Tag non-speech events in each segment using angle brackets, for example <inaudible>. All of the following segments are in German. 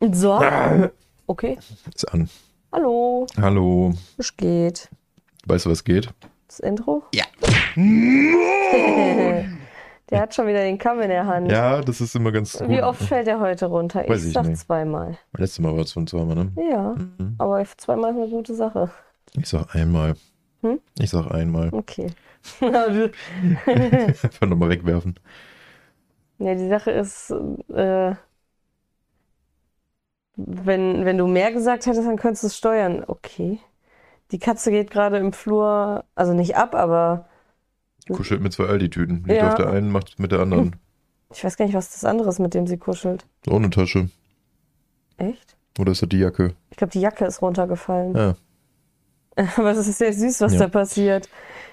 So. Okay. Ist an. Hallo. Hallo. Was geht? Weißt du, was geht? Das Intro? Ja. <laughs> der hat schon wieder den Kamm in der Hand. Ja, das ist immer ganz gut. Wie oft fällt er heute runter? Weiß ich sag nicht. zweimal. Letztes Mal war es von zweimal, ne? Ja, Mhm. aber zweimal ist eine gute Sache. Ich sag einmal. Hm? Ich sag einmal. Okay. <laughs> Einfach nochmal wegwerfen. ja, die Sache ist, äh, wenn, wenn du mehr gesagt hättest, dann könntest du es steuern. Okay. Die Katze geht gerade im Flur, also nicht ab, aber Kuschelt mit zwei Aldi-Tüten. Liegt Ja. auf der einen, macht mit der anderen. <laughs> ich weiß gar nicht, was das andere ist, mit dem sie kuschelt. Ohne Tasche. Echt? Oder ist das die Jacke? Ich glaube, die Jacke ist runtergefallen. Ja. <laughs> Aber es ist sehr süß, was Ja. da passiert.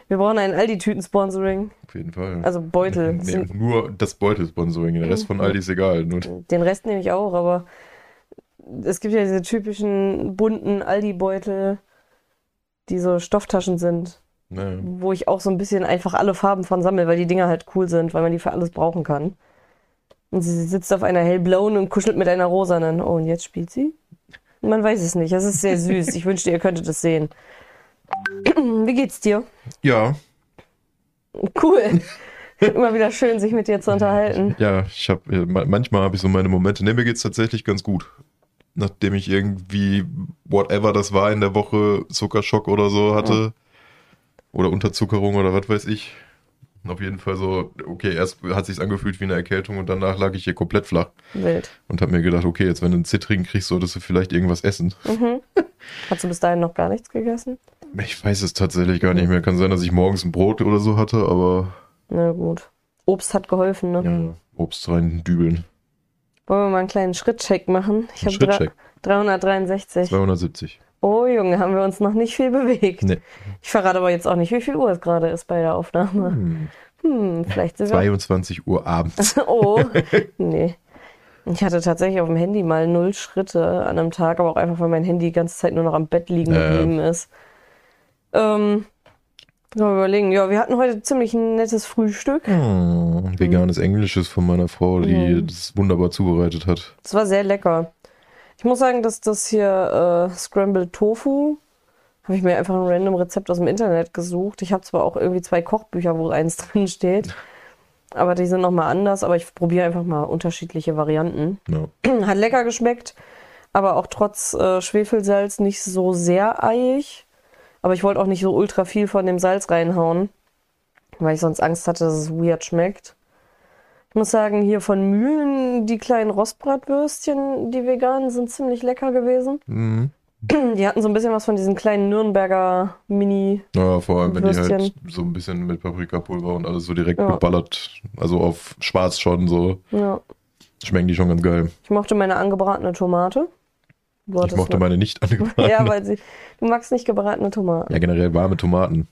Wir brauchen ein Aldi-Tüten-Sponsoring. Auf jeden Fall. Also Beutel. <laughs> Nee, nur das Beutel-Sponsoring. Der Rest von Aldi ist egal. Nur Den Rest nehme ich auch, aber es gibt ja diese typischen bunten Aldi-Beutel, die so Stofftaschen sind, naja. wo ich auch so ein bisschen einfach alle Farben von sammle, weil die Dinger halt cool sind, weil man die für alles brauchen kann. Und sie sitzt auf einer hellblauen und kuschelt mit einer rosanen. Oh, und jetzt spielt sie? Man weiß es nicht. Das ist sehr süß. Ich wünschte, ihr könntet es sehen. <clears throat> Wie geht's dir? Ja, Cool. Immer wieder schön, sich mit dir zu unterhalten. ja, ich habe manchmal habe ich so meine Momente. Ne, mir geht's tatsächlich ganz gut. Nachdem ich irgendwie whatever das war in der Woche Zuckerschock oder so hatte oder Unterzuckerung oder was weiß ich. Auf jeden Fall so, okay, erst hat sich's angefühlt wie eine Erkältung und danach lag ich hier komplett flach Wild. und habe mir gedacht, okay, jetzt wenn du einen Zittrigen kriegst, solltest du vielleicht irgendwas essen. Mhm. <laughs> Hast du bis dahin noch gar nichts gegessen? Ich weiß es tatsächlich gar nicht mehr. Kann sein, dass ich morgens ein Brot oder so hatte, aber Na gut. Obst hat geholfen, ne? ja, Obst rein dübeln. Wollen wir mal einen kleinen Schrittcheck machen? Ich habe Schrittcheck. 363. 270. Oh Junge, haben wir uns noch nicht viel bewegt. Nee. Ich verrate aber jetzt auch nicht, wie viel Uhr es gerade ist bei der Aufnahme. Hm. Hm, vielleicht sind wir. 22 Uhr abends. <laughs> Oh, <laughs> nee. Ich hatte tatsächlich auf dem Handy mal null Schritte an einem Tag, aber auch einfach, weil mein Handy die ganze Zeit nur noch am Bett liegen geblieben ist. Ähm, mal überlegen. Ja, wir hatten heute ziemlich ein nettes Frühstück. Hm, veganes Englisches von meiner Frau, die Mhm. das wunderbar zubereitet hat. Es war sehr lecker. Ich muss sagen, dass das hier äh, Scrambled Tofu habe ich mir einfach ein random Rezept aus dem Internet gesucht. Ich habe zwar auch irgendwie zwei Kochbücher, wo eins <laughs> drin steht, aber die sind nochmal anders. Aber ich probiere einfach mal unterschiedliche Varianten. Ja. <clears throat> Hat lecker geschmeckt, aber auch trotz äh, Schwefelsalz nicht so sehr eiig. Aber ich wollte auch nicht so ultra viel von dem Salz reinhauen, weil ich sonst Angst hatte, dass es weird schmeckt. Ich muss sagen, hier von Mühlen, die kleinen Rostbratwürstchen, die veganen, sind ziemlich lecker gewesen. Mhm. Die hatten so ein bisschen was von diesen kleinen Nürnberger Mini. ja, vor allem, wenn die halt Würstchen. so ein bisschen mit Paprikapulver und alles so direkt Ja. geballert, also auf schwarz schon so, Ja. schmecken die schon ganz geil. Ich mochte meine angebratene Tomate. Du Ich mochte eine- meine nicht <laughs> angebratene. Ja, weil sie. Du magst nicht gebratene Tomaten. Ja, generell warme Tomaten.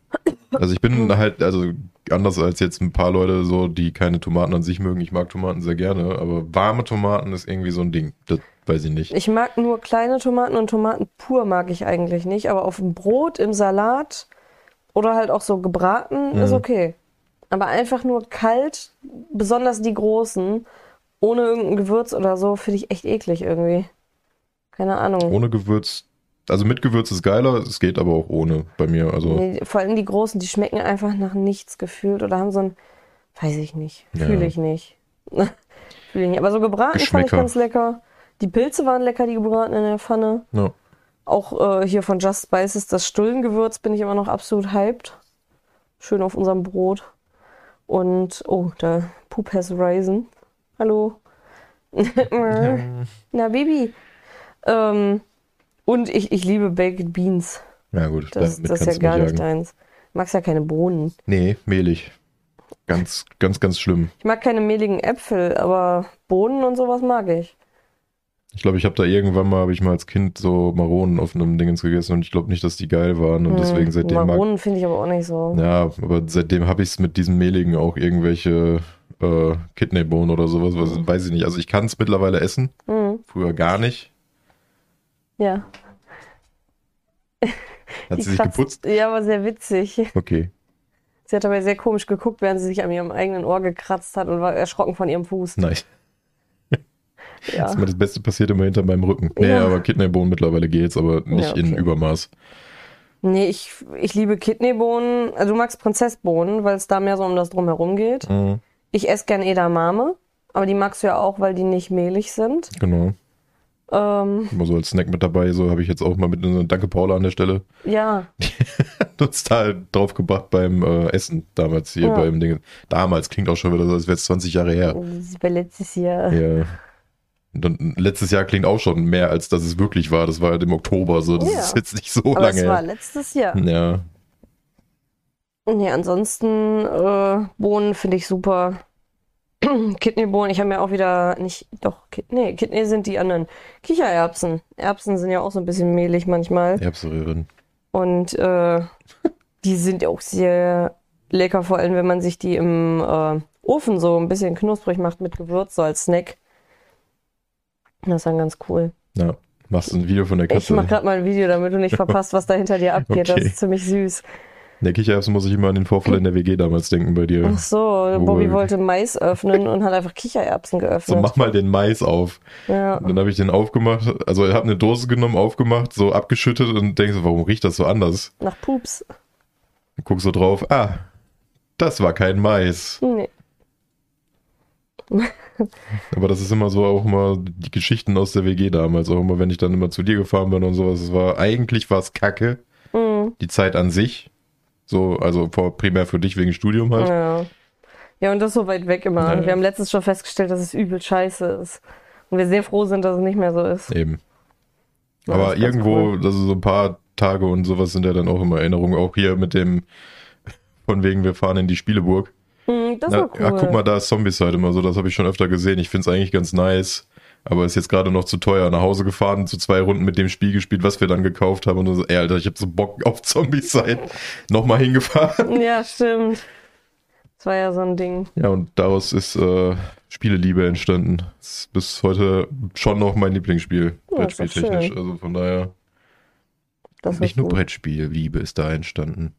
Also ich bin <laughs> halt, also anders als jetzt ein paar Leute so, die keine Tomaten an sich mögen. Ich mag Tomaten sehr gerne, aber warme Tomaten ist irgendwie so ein Ding. Das weiß ich nicht. Ich mag nur kleine Tomaten und Tomaten pur mag ich eigentlich nicht, aber auf dem Brot, im Salat oder halt auch so gebraten ist Mhm. okay. Aber einfach nur kalt, besonders die großen, ohne irgendein Gewürz oder so, finde ich echt eklig irgendwie. Keine Ahnung. Ohne Gewürz, also mit Gewürz ist geiler, es geht aber auch ohne bei mir. Also Nee, vor allem die großen, die schmecken einfach nach nichts gefühlt oder haben so ein, weiß ich nicht, Ja. fühle ich nicht. <laughs> fühle ich nicht. Aber so gebraten fand ich ganz lecker. Die Pilze waren lecker, die gebraten in der Pfanne. ja. Auch äh, hier von Just Spices, das Stullengewürz bin ich immer noch absolut hyped. Schön auf unserem Brot. Und, oh, der Poop has risen. Hallo. <laughs> Na, Baby. Ähm, und ich, ich liebe Baked Beans. Ja gut, Das, das ist ja gar nicht deins. Du magst ja keine Bohnen. Nee, mehlig. Ganz, ganz, ganz schlimm. Ich mag keine mehligen Äpfel, aber Bohnen und sowas mag ich. Ich glaube, ich habe da irgendwann mal, habe ich mal als Kind so Maronen auf einem Dingens gegessen und ich glaube nicht, dass die geil waren und Hm, deswegen seitdem Maronen finde ich aber auch nicht so. Ja, aber seitdem habe ich es mit diesem mehligen auch irgendwelche äh, Kidneybohnen oder sowas, was, Mhm. weiß ich nicht. Also ich kann es mittlerweile essen, Hm, früher gar nicht. Ja. <laughs> Hat Die sie sich kratzt- geputzt? Ja, aber sehr witzig. Okay. Sie hat dabei sehr komisch geguckt, während sie sich an ihrem eigenen Ohr gekratzt hat und war erschrocken von ihrem Fuß. Nice. Ja. Das, das Beste passiert immer hinter meinem Rücken. Nee, Ja. aber Kidneybohnen mittlerweile geht's, aber nicht Ja, in okay. Übermaß. Nee, ich, ich liebe Kidneybohnen. Also du magst Prinzessbohnen, weil es da mehr so um das Drumherum geht. Mhm. Ich esse gern Edamame, aber die magst du ja auch, weil die nicht mehlig sind. Genau. Ähm, Immer so als Snack mit dabei, so habe ich jetzt auch mal mit einer Danke Paula an der Stelle. ja, <laughs> uns da halt drauf gebracht beim äh, Essen damals hier Ja. beim Ding. Damals klingt auch schon wieder so, als wäre es 20 Jahre her. das war letztes Jahr. Ja. Und dann, letztes Jahr klingt auch schon mehr, als dass es wirklich war. Das war halt im Oktober so. Das Ja. ist jetzt nicht so Aber lange es war letztes Jahr. Ja. Nee, ansonsten äh, Bohnen finde ich super. <clears throat> Kidneybohnen, ich habe mir auch wieder nicht, doch, Kid, nee, Kidney sind die anderen. Kichererbsen. Erbsen sind ja auch so ein bisschen mehlig manchmal. Erbsenröhren. Und äh, die sind auch sehr lecker, vor allem wenn man sich die im äh, Ofen so ein bisschen knusprig macht mit Gewürz, so als Snack. Das ist dann ganz cool. Ja. Machst du ein Video von der Ich Katze? mache gerade mal ein Video, damit du nicht <laughs> verpasst, was da hinter dir abgeht. Das Okay. ist ziemlich süß. Der Kichererbsen muss ich immer an den Vorfall in der WG damals denken bei dir. Ach so, Bobby wollte Mais öffnen und hat einfach Kichererbsen So, geöffnet. mach mal den Mais auf. Ja. Und dann habe ich den aufgemacht. Also ich habe eine Dose genommen, aufgemacht, so abgeschüttet und denkst, so, warum riecht das so anders? Nach Pups. Guck so drauf. Ah, das war kein Mais. Nee. <laughs> Aber das ist immer so auch immer die Geschichten aus der WG damals. Auch immer, wenn ich dann immer zu dir gefahren bin und sowas. Es war, eigentlich war es kacke. Mhm. Die Zeit an sich. So, also vor, primär für dich wegen Studium halt. Ja. Ja, und das so weit weg immer. Ja, ja. Wir haben letztens schon festgestellt, dass es übel scheiße ist. Und wir sehr froh sind, dass es nicht mehr so ist. Eben. Ja, Aber das irgendwo, cool. also so ein paar Tage und sowas sind ja dann auch immer Erinnerungen. Auch hier mit dem, von wegen, wir fahren in die Spieleburg. Mhm, das Na, war cool. Ja, guck mal, da ist Zombieside immer so, das habe ich schon öfter gesehen. Ich finde es eigentlich ganz nice. Aber ist jetzt gerade noch zu teuer. Nach Hause gefahren, zu zwei Runden mit dem Spiel gespielt, was wir dann gekauft haben. Und so, ey, Alter, ich habe so Bock auf Zombieside. <laughs> Nochmal hingefahren. Ja, stimmt. Das war ja so ein Ding. Ja, und daraus ist äh, Spieleliebe entstanden. Das ist bis heute schon noch mein Lieblingsspiel, doch Brettspieltechnisch. Also von daher, Das nicht nur gut. Brettspiel-Liebe ist da entstanden.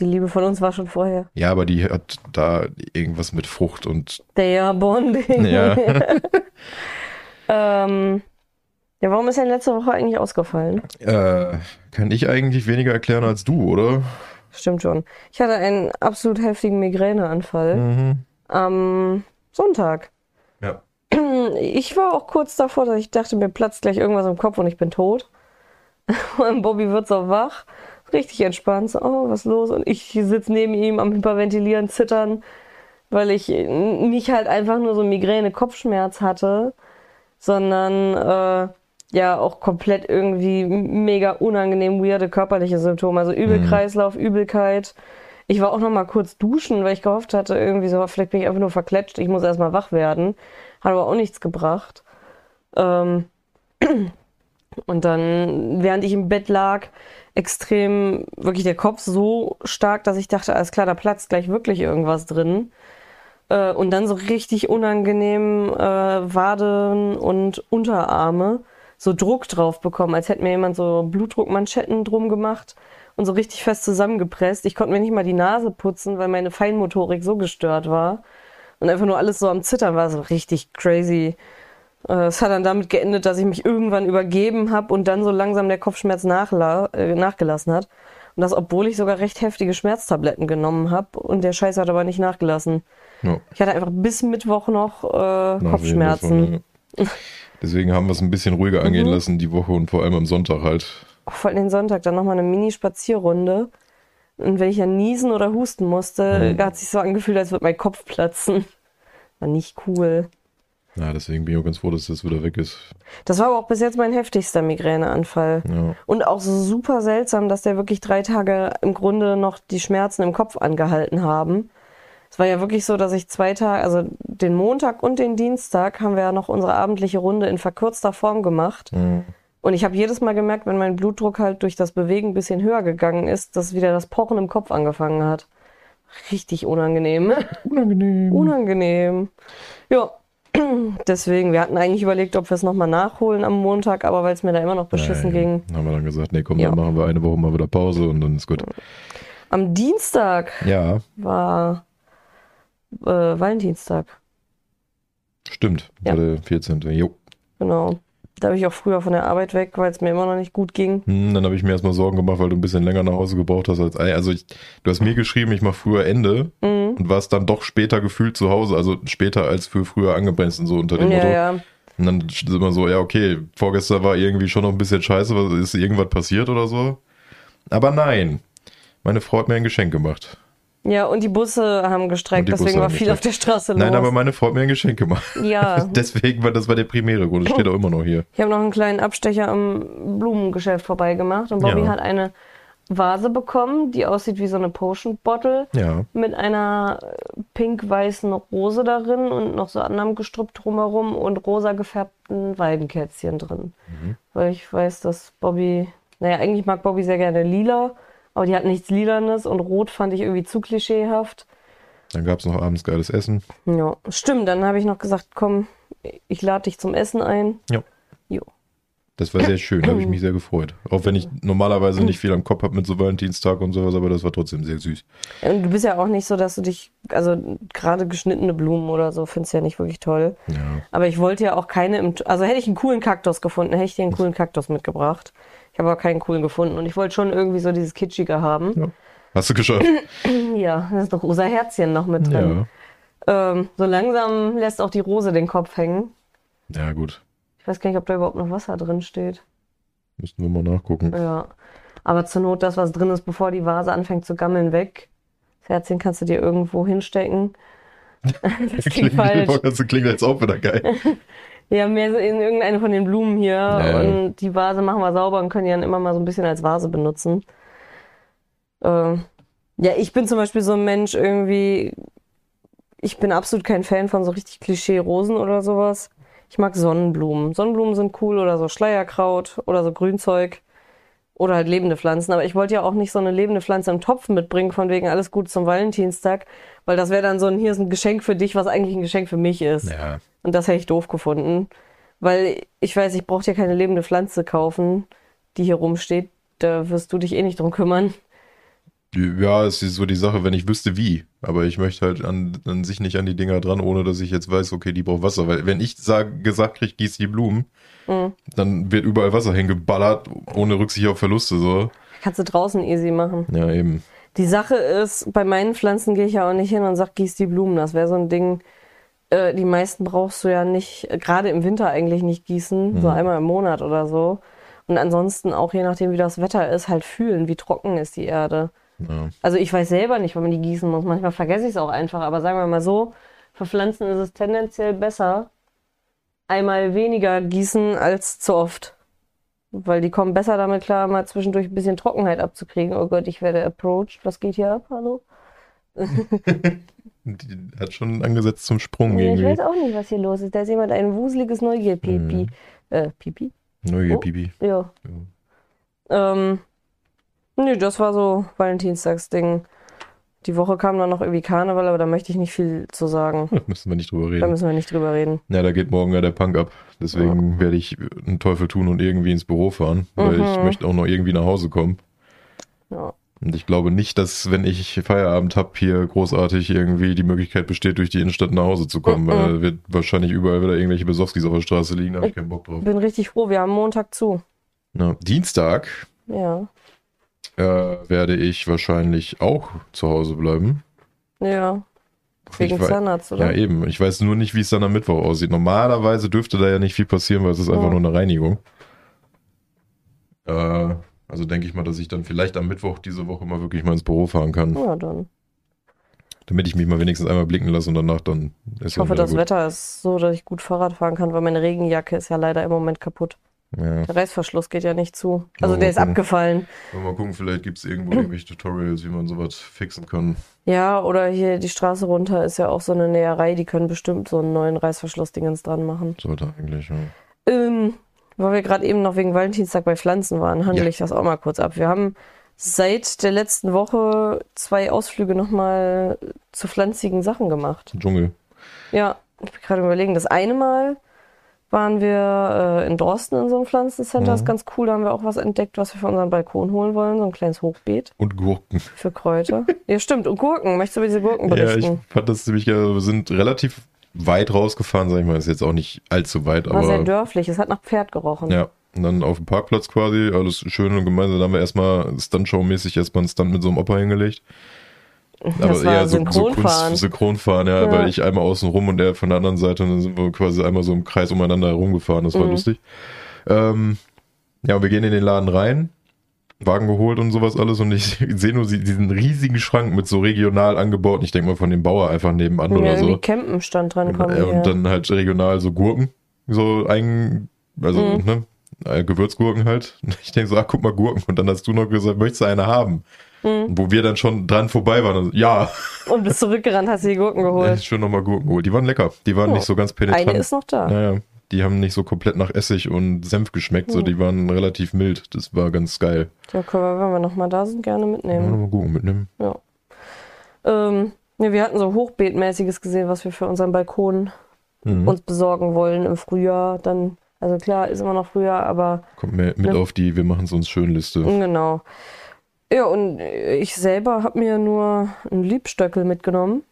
Die Liebe von uns war schon vorher. Ja, aber die hat da irgendwas mit Frucht und Der Bonding. <laughs> ja. <laughs> ähm, ja, warum ist denn letzte Woche eigentlich ausgefallen? äh, kann ich eigentlich weniger erklären als du, oder? Stimmt schon. Ich hatte einen absolut heftigen Migräneanfall Mhm. am Sonntag. Ja. <clears throat> Ich war auch kurz davor, dass ich dachte, mir platzt gleich irgendwas im Kopf und ich bin tot. <laughs> Und Bobby wird so wach, richtig entspannt, so, oh, was ist los? Und ich sitze neben ihm am Hyperventilieren, zittern, weil ich nicht halt einfach nur so Migräne, Kopfschmerz hatte, sondern äh, ja auch komplett irgendwie mega unangenehm weirde körperliche Symptome, also Übelkreislauf, Übelkeit. Ich war auch noch mal kurz duschen, weil ich gehofft hatte, irgendwie so, vielleicht bin ich einfach nur verkletscht, ich muss erstmal wach werden. Hat aber auch nichts gebracht. Ähm, <clears throat> und dann, während ich im Bett lag, extrem wirklich der Kopf so stark, dass ich dachte, alles klar, da platzt gleich wirklich irgendwas drin. Äh, und dann so richtig unangenehm äh, Waden und Unterarme so Druck drauf bekommen, als hätte mir jemand so Blutdruckmanschetten drum gemacht und so richtig fest zusammengepresst. Ich konnte mir nicht mal die Nase putzen, weil meine Feinmotorik so gestört war. Und einfach nur alles so am Zittern war so richtig crazy. Äh, Es hat dann damit geendet, dass ich mich irgendwann übergeben habe und dann so langsam der Kopfschmerz äh, nachgelassen hat. Und das, obwohl ich sogar recht heftige Schmerztabletten genommen habe und der Scheiß hat aber nicht nachgelassen. Ja. Ich hatte einfach bis Mittwoch noch äh, Kopfschmerzen. davon, ja. Deswegen haben wir es ein bisschen ruhiger angehen Mhm. lassen die Woche und vor allem am Sonntag halt. Vor allem den Sonntag dann nochmal eine Mini-Spazierrunde. Und wenn ich ja niesen oder husten musste, Mhm. hat sich so angefühlt, als würde mein Kopf platzen. War nicht cool. Ja, deswegen bin ich auch ganz froh, dass das wieder weg ist. Das war aber auch bis jetzt mein heftigster Migräneanfall. Ja. Und auch so super seltsam, dass der wirklich drei Tage im Grunde noch die Schmerzen im Kopf angehalten haben. Es war ja wirklich so, dass ich zwei Tage, also den Montag und den Dienstag haben wir ja noch unsere abendliche Runde in verkürzter Form gemacht. Mhm. Und ich habe jedes Mal gemerkt, wenn mein Blutdruck halt durch das Bewegen ein bisschen höher gegangen ist, dass wieder das Pochen im Kopf angefangen hat. Richtig unangenehm. Unangenehm. unangenehm. Ja. <clears throat> Deswegen, wir hatten eigentlich überlegt, ob wir es nochmal nachholen am Montag, aber weil es mir da immer noch beschissen Nein. ging. Haben wir dann gesagt, nee, komm, Ja. dann machen wir eine Woche mal wieder Pause und dann ist gut. Am Dienstag Ja, war äh, Valentinstag. Stimmt, Ja. der 14. Jo. Genau. Da habe ich auch früher von der Arbeit weg, weil es mir immer noch nicht gut ging. Hm, dann habe ich mir erstmal Sorgen gemacht, weil du ein bisschen länger nach Hause gebraucht hast als Also ich, du hast mir geschrieben, ich mache früher Ende Mhm. und warst dann doch später gefühlt zu Hause, also später als für früher angebremst und so unter dem Ja, Motto. ja. Und dann ist immer so, ja, okay, vorgestern war irgendwie schon noch ein bisschen scheiße, was ist irgendwas passiert oder so? Aber nein, meine Frau hat mir ein Geschenk gemacht. Ja, und die Busse haben gestreikt, deswegen war haben viel auf der Straße los. Nein, aber meine Frau hat mir ein Geschenk gemacht. ja, <laughs> Deswegen war das war der primäre Grund. Das steht auch immer noch hier. ich habe noch einen kleinen Abstecher am Blumengeschäft vorbeigemacht und Bobby Ja. hat eine Vase bekommen, die aussieht wie so eine Potion Bottle Ja. mit einer pink-weißen Rose darin und noch so anderem Gestrüpp drumherum und rosa gefärbten Weidenkätzchen drin. Mhm. Weil ich weiß, dass Bobby, naja, eigentlich mag Bobby sehr gerne lila, aber die hat nichts Lilanes und rot fand ich irgendwie zu klischeehaft. Dann gab es noch abends geiles Essen. Ja, stimmt. Dann habe ich noch gesagt, komm, ich lade dich zum Essen ein. Ja. Jo. Das war sehr schön, da habe ich mich <clears throat> sehr gefreut. Auch wenn ich normalerweise nicht viel am Kopf habe mit so Valentinstag und sowas, aber das war trotzdem sehr süß. Und du bist ja auch nicht so, dass du dich, also gerade geschnittene Blumen oder so, findest du ja nicht wirklich toll. Ja. Aber ich wollte ja auch keine im, also hätte ich einen coolen Kaktus gefunden, hätte ich dir einen coolen Kaktus mitgebracht. Ich habe aber keinen coolen gefunden und ich wollte schon irgendwie so dieses Kitschige haben. ja. Hast du geschafft? <clears throat> Ja, da ist noch rosa Herzchen noch mit drin. Ja. Ähm, so langsam lässt auch die Rose den Kopf hängen. Ja, gut. Ich weiß gar nicht, ob da überhaupt noch Wasser drin steht. Müssten wir mal nachgucken. Ja. Aber zur Not das, was drin ist, bevor die Vase anfängt zu gammeln, weg. Das Herzchen kannst du dir irgendwo hinstecken. <laughs> Das klingt falsch. Das klingt jetzt auch wieder geil. <laughs> Ja, mehr so in irgendeine von den Blumen hier. Ja. Und die Vase machen wir sauber und können die dann immer mal so ein bisschen als Vase benutzen. Ähm, ja, ich bin zum Beispiel so ein Mensch irgendwie. Ich bin absolut kein Fan von so richtig Klischee-Rosen oder sowas. Ich mag Sonnenblumen. Sonnenblumen sind cool oder so Schleierkraut oder so Grünzeug. Oder halt lebende Pflanzen. Aber ich wollte ja auch nicht so eine lebende Pflanze im Topf mitbringen, von wegen alles gut zum Valentinstag. Weil das wäre dann so ein, hier ist ein Geschenk für dich, was eigentlich ein Geschenk für mich ist. Ja. Und das hätte ich doof gefunden. Weil ich weiß, ich brauche dir keine lebende Pflanze kaufen, die hier rumsteht. Da wirst du dich eh nicht drum kümmern. Ja, es ist so die Sache, wenn ich wüsste wie. Aber ich möchte halt an, an sich nicht an die Dinger dran, ohne dass ich jetzt weiß, okay, die braucht Wasser. Weil wenn ich sag, gesagt kriege, gieß die Blumen, Mhm. dann wird überall Wasser hingeballert, ohne Rücksicht auf Verluste. So. Kannst du draußen easy machen. Ja, eben. Die Sache ist, bei meinen Pflanzen gehe ich ja auch nicht hin und sag, gieß die Blumen. Das wäre so ein Ding. Äh, die meisten brauchst du ja nicht, äh, gerade im Winter eigentlich nicht gießen, so einmal im Monat oder so. Und ansonsten auch je nachdem, wie das Wetter ist, halt fühlen, wie trocken ist die Erde. Ja. Also ich weiß selber nicht, wann man die gießen muss. Manchmal vergesse ich es auch einfach. Aber sagen wir mal so, für Pflanzen ist es tendenziell besser, einmal weniger gießen als zu oft. Weil die kommen besser damit klar, mal zwischendurch ein bisschen Trockenheit abzukriegen. Oh Gott, ich werde approached. Was geht hier ab? Hallo? Die hat schon angesetzt zum Sprung Ja, ich weiß auch nicht, was hier los ist. Da ist jemand ein wuseliges Neugier-Pipi. Äh, Pipi? Neue Oh. Bibi. Ja. Ähm, nee, das war so Valentinstagsding. Die Woche kam dann noch irgendwie Karneval, aber da möchte ich nicht viel zu sagen. <laughs> Da müssen wir nicht drüber Da reden. müssen wir nicht drüber reden. Ja, da geht morgen ja der Punk ab. Deswegen werde ich einen Teufel tun und irgendwie ins Büro fahren, weil ich Mhm. möchte auch noch irgendwie nach Hause kommen. Ja. Und ich glaube nicht, dass, wenn ich Feierabend habe, hier großartig irgendwie die Möglichkeit besteht, durch die Innenstadt nach Hause zu kommen. Mhm. Weil da wird wahrscheinlich überall wieder irgendwelche Besowskis auf der Straße liegen, da habe ich keinen Bock drauf. Bin richtig froh, wir haben Montag zu. Ja, Dienstag Ja. äh, werde ich wahrscheinlich auch zu Hause bleiben. Ja. Wegen Zahnarzt, oder? Ja, eben. Ich weiß nur nicht, wie es dann am Mittwoch aussieht. Normalerweise dürfte da ja nicht viel passieren, weil es ist einfach Ja. nur eine Reinigung. Äh, also denke ich mal, dass ich dann vielleicht am Mittwoch diese Woche mal wirklich mal ins Büro fahren kann, Ja, dann. damit ich mich mal wenigstens einmal blicken lasse und danach dann ist Ich hoffe, das gut. Wetter ist so, dass ich gut Fahrrad fahren kann, weil meine Regenjacke ist ja leider im Moment kaputt. Ja. Der Reißverschluss geht ja nicht zu. Also Ja, der mal ist gucken. abgefallen. Mal gucken, vielleicht gibt es irgendwo irgendwelche Tutorials, wie man sowas fixen kann. Ja, oder hier die Straße runter ist ja auch so eine Näherei, die können bestimmt so einen neuen Reißverschluss-Dingens dran machen. Sollte eigentlich, ja. Ähm, weil wir gerade eben noch wegen Valentinstag bei Pflanzen waren, handle Ja. ich das auch mal kurz ab. Wir haben seit der letzten Woche zwei Ausflüge nochmal zu pflanzigen Sachen gemacht. Dschungel. Ja, ich bin gerade überlegen. Das eine Mal waren wir äh, in Dorsten in so einem Pflanzencenter. Das ist ganz cool. Da haben wir auch was entdeckt, was wir für unseren Balkon holen wollen. So ein kleines Hochbeet Und Gurken. für Kräuter. ja, stimmt. Und Gurken. Möchtest du über diese Gurken Ja, ich berichten? fand das ziemlich geil. Wir sind relativ weit rausgefahren, sag ich mal. Ist jetzt auch nicht allzu weit, War sehr aber dörflich. Es hat nach Pferd gerochen. ja. Und dann auf dem Parkplatz quasi, alles schön und gemeinsam. Da haben wir erstmal Stuntshow-mäßig erstmal einen Stunt mit so einem Opa hingelegt. das war Synchronfahren. Kunst, Synchronfahren, ja, Ja. weil ich einmal außen rum und er von der anderen Seite und dann sind wir quasi einmal so im Kreis umeinander herumgefahren. Das war Mhm. lustig. Ähm, ja, und wir gehen in den Laden rein, Wagen geholt und sowas alles und ich <laughs> sehe nur diesen riesigen Schrank mit so regional angebauten, ich denke mal von dem Bauer einfach nebenan ja, oder so. Campen stand dran. Kommen Äh, hier. und dann halt regional so Gurken, so ein, also, Mhm. ne, äh, Gewürzgurken halt. <laughs> Ich denke so, ah, guck mal Gurken. Und dann hast du noch gesagt, möchtest du eine haben? Mhm. Wo wir dann schon dran vorbei waren. Also, ja, Und bist zurückgerannt, hast dir die Gurken <laughs> geholt. schon nochmal Gurken geholt. Die waren lecker. Die waren Oh. nicht so ganz penetrant. Eine ist noch da. Naja, die haben nicht so komplett nach Essig und Senf geschmeckt, so Mhm. die waren relativ mild. Das war ganz geil. Ja, können wir, wenn wir nochmal da sind, gerne Ja, mitnehmen. nochmal Gurken mitnehmen. Ähm, ja, wir hatten so Hochbeetmäßiges gesehen, was wir für unseren Balkon Mhm. uns besorgen wollen im Frühjahr. Dann, also klar, ist immer noch Frühjahr, aber Kommt mir mit Ne? auf die Wir machen es uns schön Liste. genau. Ja, und ich selber habe mir nur einen Liebstöckel mitgenommen,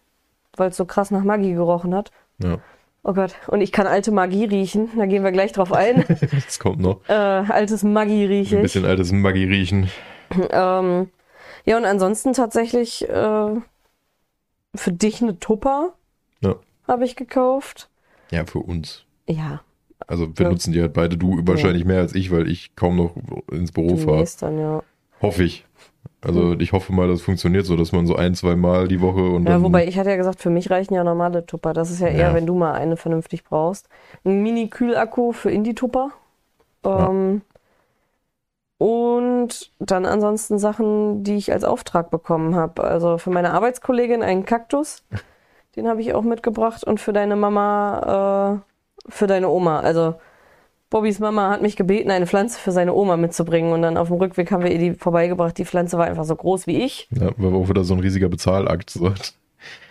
weil es so krass nach Magie gerochen hat. Ja, Oh Gott, und ich kann alte Magie riechen, da gehen wir gleich drauf ein. <laughs> das kommt noch. äh, altes Magie rieche Ein bisschen altes Maggi riechen. Ähm, ja, und ansonsten tatsächlich äh, für dich eine Tupper Ja. habe ich gekauft. Ja, für uns. Ja, Also wir Ja. nutzen die halt beide. Du wahrscheinlich mehr als ich, weil ich kaum noch ins Büro fahre. dann, ja. Hoffe ich. Also ich hoffe mal, das funktioniert so, dass man so ein, zwei Mal die Woche und Ja, wobei ich hatte ja gesagt, für mich reichen ja normale Tupper. Das ist ja eher, Ja. wenn du mal eine vernünftig brauchst. Ein Mini-Kühlakku für Indie-Tupper. Ähm, Und dann ansonsten Sachen, die ich als Auftrag bekommen habe. Also für meine Arbeitskollegin einen Kaktus. <laughs> Den habe ich auch mitgebracht. Und für deine Mama, äh, für deine Oma. Also Bobbys Mama hat mich gebeten, eine Pflanze für seine Oma mitzubringen. Und dann auf dem Rückweg haben wir ihr die vorbeigebracht. Die Pflanze war einfach so groß wie ich. Ja, war auch wieder so ein riesiger Bezahlakt. So.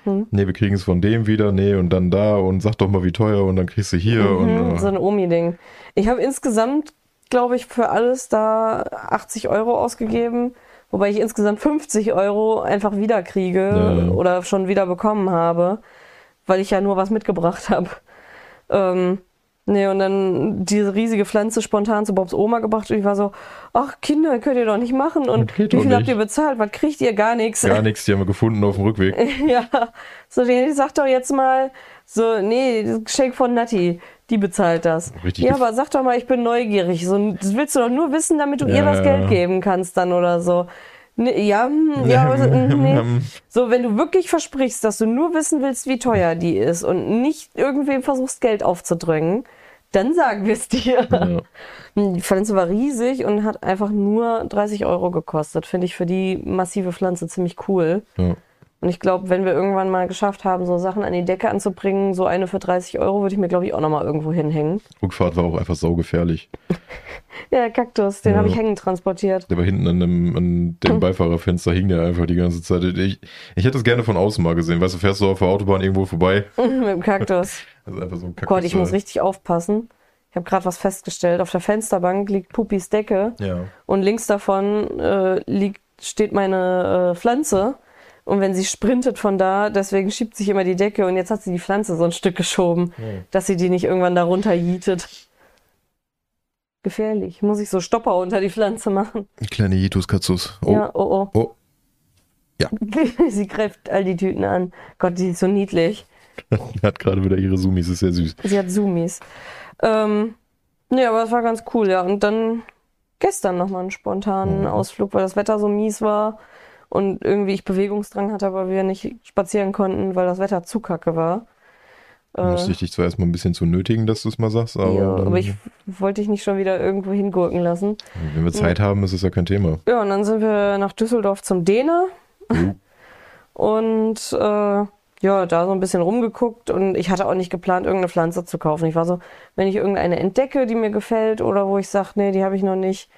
Hm. Nee, wir kriegen es von dem wieder, nee, und dann da und sag doch mal, wie teuer und dann kriegst du hier Mhm, und so äh, ein Omi-Ding. Ich habe insgesamt, glaube ich, für alles da 80 Euro ausgegeben, wobei ich insgesamt 50 Euro einfach wieder kriege ja. oder schon wieder bekommen habe, weil ich ja nur was mitgebracht habe. Ähm, nee, und dann diese riesige Pflanze spontan zu Bobs Oma gebracht und ich war so, ach Kinder, könnt ihr doch nicht machen und Das wie viel habt ihr bezahlt? Was kriegt ihr? Gar nichts. gar <laughs> nichts, die haben wir gefunden auf dem Rückweg. Ja, so, die sag doch jetzt mal, so, nee, das Geschenk von Natti, die bezahlt das. Richtig ja, aber sag doch mal, ich bin neugierig. So, das willst du doch nur wissen, damit du ihr Ja, das ja. Geld geben kannst dann oder so. Nee, ja, hm, ja, aber, hm, nee. <laughs> So, wenn du wirklich versprichst, dass du nur wissen willst, wie teuer die ist und nicht irgendwem versuchst, Geld aufzudrängen, dann sagen wir es dir. Ja. <laughs> Die Pflanze war riesig und hat einfach nur 30 Euro gekostet. Finde ich für die massive Pflanze ziemlich cool. Ja. Und ich glaube, wenn wir irgendwann mal geschafft haben, so Sachen an die Decke anzubringen, so eine für 30 Euro, würde ich mir, glaube ich, auch nochmal irgendwo hinhängen. Rückfahrt war auch einfach saugefährlich. <laughs> Ja, der Kaktus, den Ja. habe ich hängen transportiert. Der war hinten an dem, an dem <laughs> Beifahrerfenster, hing der einfach die ganze Zeit. Ich, ich hätte es gerne von außen mal gesehen. Weißt du, fährst du auf der Autobahn irgendwo vorbei? <laughs> Mit dem Kaktus. Also einfach so ein Oh Gott, ich Kaktus, muss richtig aufpassen. Ich habe gerade was festgestellt. Auf der Fensterbank liegt Pupis Decke Ja. und links davon äh, liegt, steht meine äh, Pflanze. Und wenn sie sprintet von da, deswegen schiebt sich immer die Decke und jetzt hat sie die Pflanze so ein Stück geschoben, dass sie die nicht irgendwann darunter jietet. Gefährlich. Muss ich so Stopper unter die Pflanze machen. Kleine Jitus-Katzus. Oh, Ja, oh, oh. oh. Ja. <laughs> sie greift all die Tüten an. Gott, die ist so niedlich. Die <laughs> hat gerade wieder ihre Zoomies, ist sehr süß. Sie hat Zoomies. Ähm, nee, aber es war ganz cool, ja. Und dann gestern nochmal einen spontanen Mhm. Ausflug, weil das Wetter so mies war und irgendwie ich Bewegungsdrang hatte, aber wir nicht spazieren konnten, weil das Wetter zu kacke war. Da musste ich dich zwar erstmal ein bisschen zu nötigen, dass du es mal sagst, aber, ja, aber ich wollte dich nicht schon wieder irgendwo hingurken lassen. wenn wir Zeit haben, ist es ja kein Thema. Ja, und dann sind wir nach Düsseldorf zum Dehner Uh, <laughs> und äh, ja, da so ein bisschen rumgeguckt und ich hatte auch nicht geplant, irgendeine Pflanze zu kaufen. Ich war so, wenn ich irgendeine entdecke, die mir gefällt oder wo ich sage, nee, die habe ich noch nicht,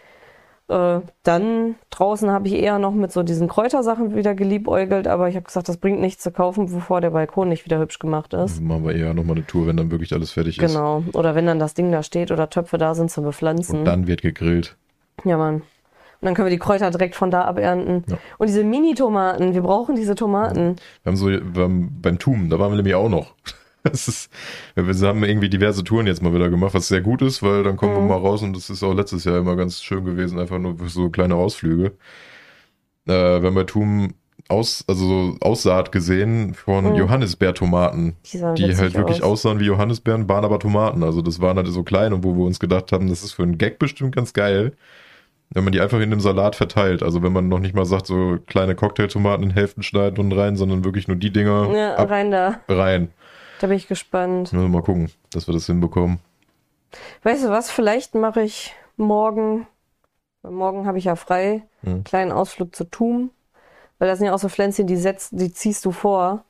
äh, dann draußen habe ich eher noch mit so diesen Kräutersachen wieder geliebäugelt, aber ich habe gesagt, das bringt nichts zu kaufen, bevor der Balkon nicht wieder hübsch gemacht ist. also machen wir eher nochmal eine Tour, wenn dann wirklich alles fertig ist. Genau. Oder wenn dann das Ding da steht oder Töpfe da sind zum Bepflanzen. Und dann wird gegrillt. Ja, Mann. Und dann können wir die Kräuter direkt von da abernten. Ja. Und diese Mini-Tomaten, wir brauchen diese Tomaten. Wir haben so wir haben beim Tum, da waren wir nämlich auch noch. <laughs> Es ist, wir haben irgendwie diverse Touren jetzt mal wieder gemacht, was sehr gut ist, weil dann kommen Mhm. wir mal raus und das ist auch letztes Jahr immer ganz schön gewesen, einfach nur für so kleine Ausflüge. Äh, wir haben bei Tum aus, also so Aussaat gesehen von Mhm. Johannisbeertomaten, Die, die halt wirklich aus. aussahen wie Johannisbeeren, waren aber Tomaten. Also das waren halt so klein und wo wir uns gedacht haben, das ist für einen Gag bestimmt ganz geil, wenn man die einfach in dem Salat verteilt. Also wenn man noch nicht mal sagt, so kleine Cocktailtomaten in Hälften schneidet und rein, sondern wirklich nur die Dinger Ja, ab, rein da. rein. Da bin ich gespannt. Müssen wir mal gucken, dass wir das hinbekommen. Weißt du was? Vielleicht mache ich morgen, morgen habe ich ja frei, einen kleinen Ausflug zu Tum. Weil das sind ja auch so Pflänzchen, die setzt, die ziehst du vor.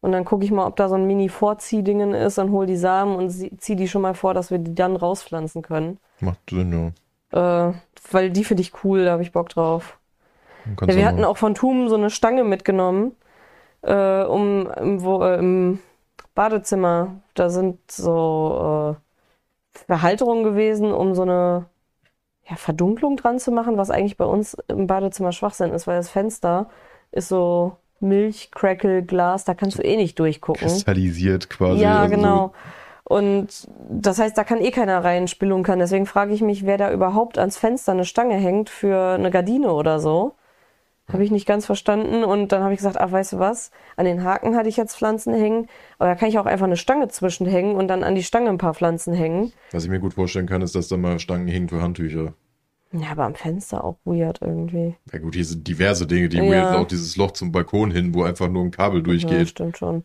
Und dann gucke ich mal, ob da so ein Mini-Vorziehdingen ist und hol die Samen und sie- zieh die schon mal vor, dass wir die dann rauspflanzen können. Macht Sinn, ja. Äh, weil die finde ich cool, da habe ich Bock drauf. Ja, wir hatten auch von Tum so eine Stange mitgenommen, äh, um im, wo, äh, im Badezimmer, da sind so äh, Verhalterungen gewesen, um so eine ja, Verdunklung dran zu machen, was eigentlich bei uns im Badezimmer Schwachsinn ist, weil das Fenster ist so Milch, Crackle, Glas, da kannst du eh nicht durchgucken. kristallisiert quasi. Ja, also genau. Und das heißt, da kann eh keiner rein spelunken. Deswegen frage ich mich, wer da überhaupt ans Fenster eine Stange hängt für eine Gardine oder so. Habe ich nicht ganz verstanden. Und dann habe ich gesagt, ach, weißt du was? An den Haken hatte ich jetzt Pflanzen hängen. Aber da kann ich auch einfach eine Stange zwischenhängen und dann an die Stange ein paar Pflanzen hängen. Was ich mir gut vorstellen kann, ist, dass da mal Stangen hängen für Handtücher. Ja, aber am Fenster auch weird irgendwie. Ja gut, hier sind diverse Dinge, die Ja. weird sind. Auch dieses Loch zum Balkon hin, wo einfach nur ein Kabel Ja, durchgeht. stimmt schon.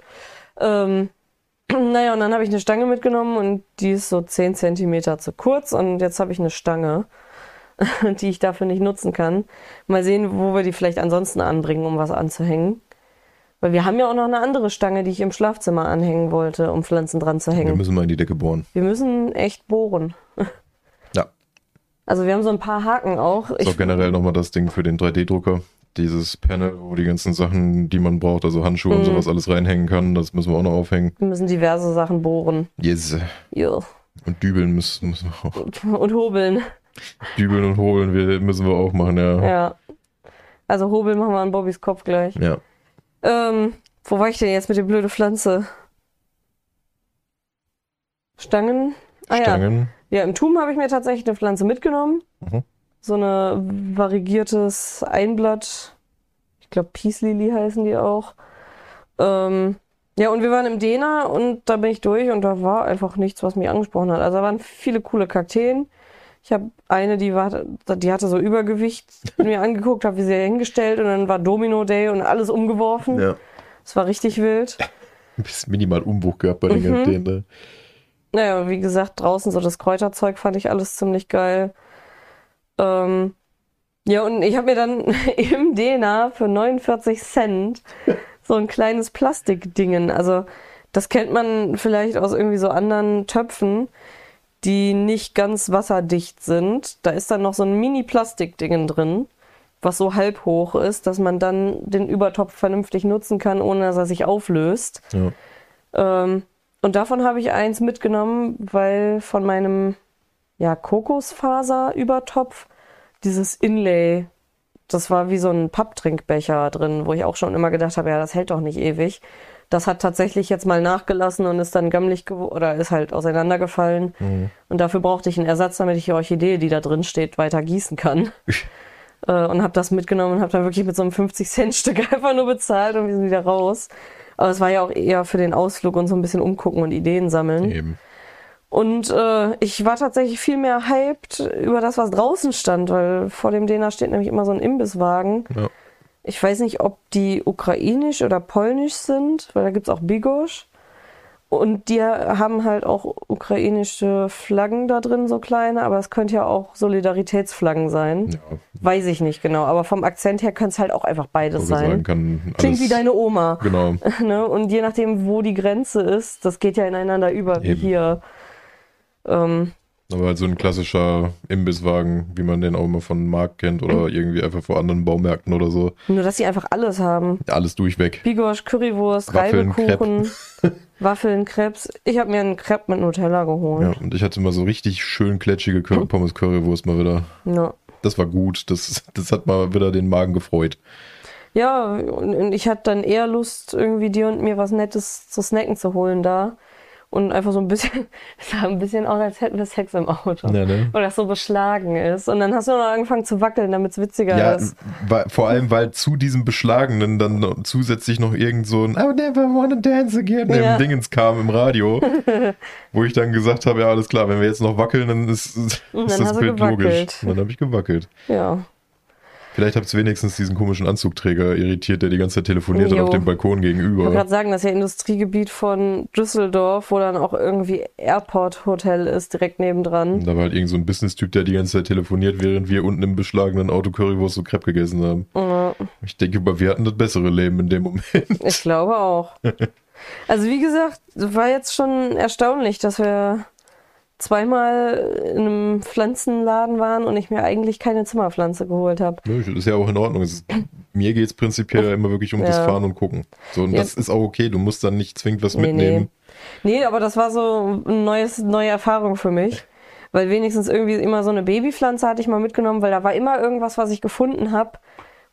Ähm, <clears throat> naja, und dann habe ich eine Stange mitgenommen und die ist so 10 Zentimeter zu kurz und jetzt habe ich eine Stange, <laughs> die ich dafür nicht nutzen kann. Mal sehen, wo wir die vielleicht ansonsten anbringen, um was anzuhängen. Weil wir haben ja auch noch eine andere Stange, die ich im Schlafzimmer anhängen wollte, um Pflanzen dran zu Wir hängen. müssen mal in die Decke bohren. Wir müssen echt bohren. <laughs> Ja. Also wir haben so ein paar Haken auch. Ist auch generell nochmal das Ding für den 3D-Drucker. Dieses Panel, wo die ganzen Sachen, die man braucht, also Handschuhe und Mhm. sowas alles reinhängen kann, das müssen wir auch noch aufhängen. wir müssen diverse Sachen bohren. Yes. Ja. Und dübeln müssen, müssen wir auch. Und, und hobeln. Dübeln und holen wir, müssen wir auch machen, ja. Ja. Also hobeln machen wir an Bobbys Kopf gleich. Ja. Ähm, wo war ich denn jetzt mit der blöde Pflanze? Stangen? Ah ja. Stangen. Ja, im Tum habe ich mir tatsächlich eine Pflanze mitgenommen. Mhm. So eine variegiertes Einblatt. Ich glaube, Peace Lily heißen die auch. Ähm, ja, und wir waren im Dena und da bin ich durch und da war einfach nichts, was mich angesprochen hat. Also da waren viele coole Kakteen. Ich habe eine, die war, die hatte so Übergewicht <laughs> mir angeguckt, habe sie hingestellt und dann war Domino Day und alles umgeworfen. Ja. Es war richtig wild. <laughs> Ein bisschen minimal Umbruch gehabt bei den Mhm. Kakteen, ne? Naja, wie gesagt, draußen so das Kräuterzeug fand ich alles ziemlich geil. Ähm, ja, und ich habe mir dann <laughs> im Dena für 49 Cent so ein kleines Plastikdingen, also das kennt man vielleicht aus irgendwie so anderen Töpfen, die nicht ganz wasserdicht sind. Da ist dann noch so ein Mini-Plastikdingen drin, was so halb hoch ist, dass man dann den Übertopf vernünftig nutzen kann, ohne dass er sich auflöst. Ja. Ähm, und davon habe ich eins mitgenommen, weil von meinem ja, Kokosfaser-Übertopf dieses Inlay, das war wie so ein Papptrinkbecher drin, wo ich auch schon immer gedacht habe, ja, das hält doch nicht ewig. Das hat tatsächlich jetzt mal nachgelassen und ist dann gammelig geworden oder ist halt auseinandergefallen. Mhm. Und dafür brauchte ich einen Ersatz, damit ich die Orchidee, die da drin steht, weiter gießen kann. äh, und habe das mitgenommen und habe dann wirklich mit so einem 50-Cent-Stück <laughs> einfach nur bezahlt und wir sind wieder raus. Aber es war ja auch eher für den Ausflug und so ein bisschen umgucken und Ideen sammeln. Eben. Und äh, ich war tatsächlich viel mehr hyped über das, was draußen stand, weil vor dem Dena steht nämlich immer so ein Imbisswagen. Ja. Ich weiß nicht, ob die ukrainisch oder polnisch sind, weil da gibt's auch Bigosch. Und die haben halt auch ukrainische Flaggen da drin, so kleine, aber es könnte ja auch Solidaritätsflaggen sein. Ja. Weiß ich nicht genau, aber vom Akzent her könnte es halt auch einfach beides sagen, sein. alles, Klingt wie deine Oma. Genau. <laughs> Ne? Und je nachdem, wo die Grenze ist, das geht ja ineinander über, wie Eben. hier. Ähm, Aber halt so ein klassischer Imbisswagen, wie man den auch immer von Markt kennt oder Mhm. irgendwie einfach vor anderen Baumärkten oder so. nur, dass sie einfach alles haben. Alles durchweg. Bigosch, Currywurst, Waffeln, Reibekuchen, <laughs> Waffeln, Crepes. Ich habe mir einen Crepe mit Nutella Ja, geholt. und ich hatte mal so richtig schön kletschige Cur Pommes Currywurst mal wieder. Ja. Das war gut. Das, das hat mal wieder den Magen gefreut. Ja, und ich hatte dann eher Lust, irgendwie dir und mir was Nettes zu snacken zu holen da. Und einfach so ein bisschen, <laughs> es sah ein bisschen aus, als hätten wir Sex im Auto. Ja, ne? Weil das so beschlagen ist. Und dann hast du noch angefangen zu wackeln, damit es witziger Ja, ist. weil, vor allem, weil zu diesem Beschlagenen dann zusätzlich noch irgend so ein I would never wanna dance again Ja. Dingens kam im Radio, <laughs> wo ich dann gesagt habe, ja alles klar, wenn wir jetzt noch wackeln, dann ist, ist dann das Bild gewackelt. logisch. Und dann habe ich gewackelt. Ja. Vielleicht habt ihr wenigstens diesen komischen Anzugträger irritiert, der die ganze Zeit telefoniert hat auf dem Balkon Ich wollte gegenüber. gerade sagen, das ist ja Industriegebiet von Düsseldorf, wo dann auch irgendwie Airport Hotel ist, direkt nebendran. Und da war halt irgend so ein Business-Typ, der die ganze Zeit telefoniert, während wir unten im beschlagenen Auto Currywurst und Crepe gegessen haben. Ja, Ich denke, aber wir hatten das bessere Leben in dem Moment. ich glaube auch. <laughs> Also wie gesagt, war jetzt schon erstaunlich, dass wir zweimal in einem Pflanzenladen waren und ich mir eigentlich keine Zimmerpflanze geholt habe. Nö, Das ist ja auch in Ordnung. Ist, mir geht es prinzipiell immer wirklich um das Ja. Fahren und Gucken. So, und Ja. das ist auch okay. Du musst dann nicht zwingend was Nee, mitnehmen. Nee, aber das war so eine neues, neue Erfahrung für mich. Weil wenigstens irgendwie immer so eine Babypflanze hatte ich mal mitgenommen, weil da war immer irgendwas, was ich gefunden habe,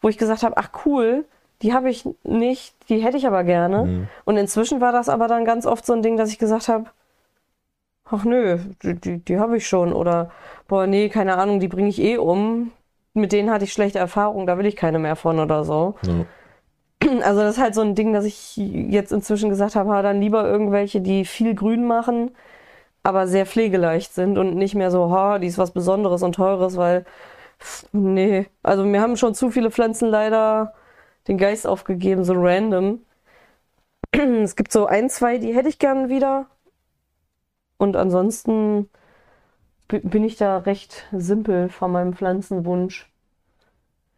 wo ich gesagt habe, ach cool, die habe ich nicht, die hätte ich aber gerne. Mhm. Und inzwischen war das aber dann ganz oft so ein Ding, dass ich gesagt habe, ach nö, die, die, die habe ich schon. Oder, boah, nee, keine Ahnung, die bringe ich eh um. Mit denen hatte ich schlechte Erfahrungen, da will ich keine mehr von oder so. Ja. Also das ist halt so ein Ding, dass ich jetzt inzwischen gesagt habe, ha, dann lieber irgendwelche, die viel Grün machen, aber sehr pflegeleicht sind und nicht mehr so, ha, die ist was Besonderes und Teures, weil, nee, also mir haben schon zu viele Pflanzen leider den Geist aufgegeben, so random. <clears throat> Es gibt so ein, zwei, die hätte ich gern wieder. Und ansonsten bi- bin ich da recht simpel von meinem Pflanzenwunsch.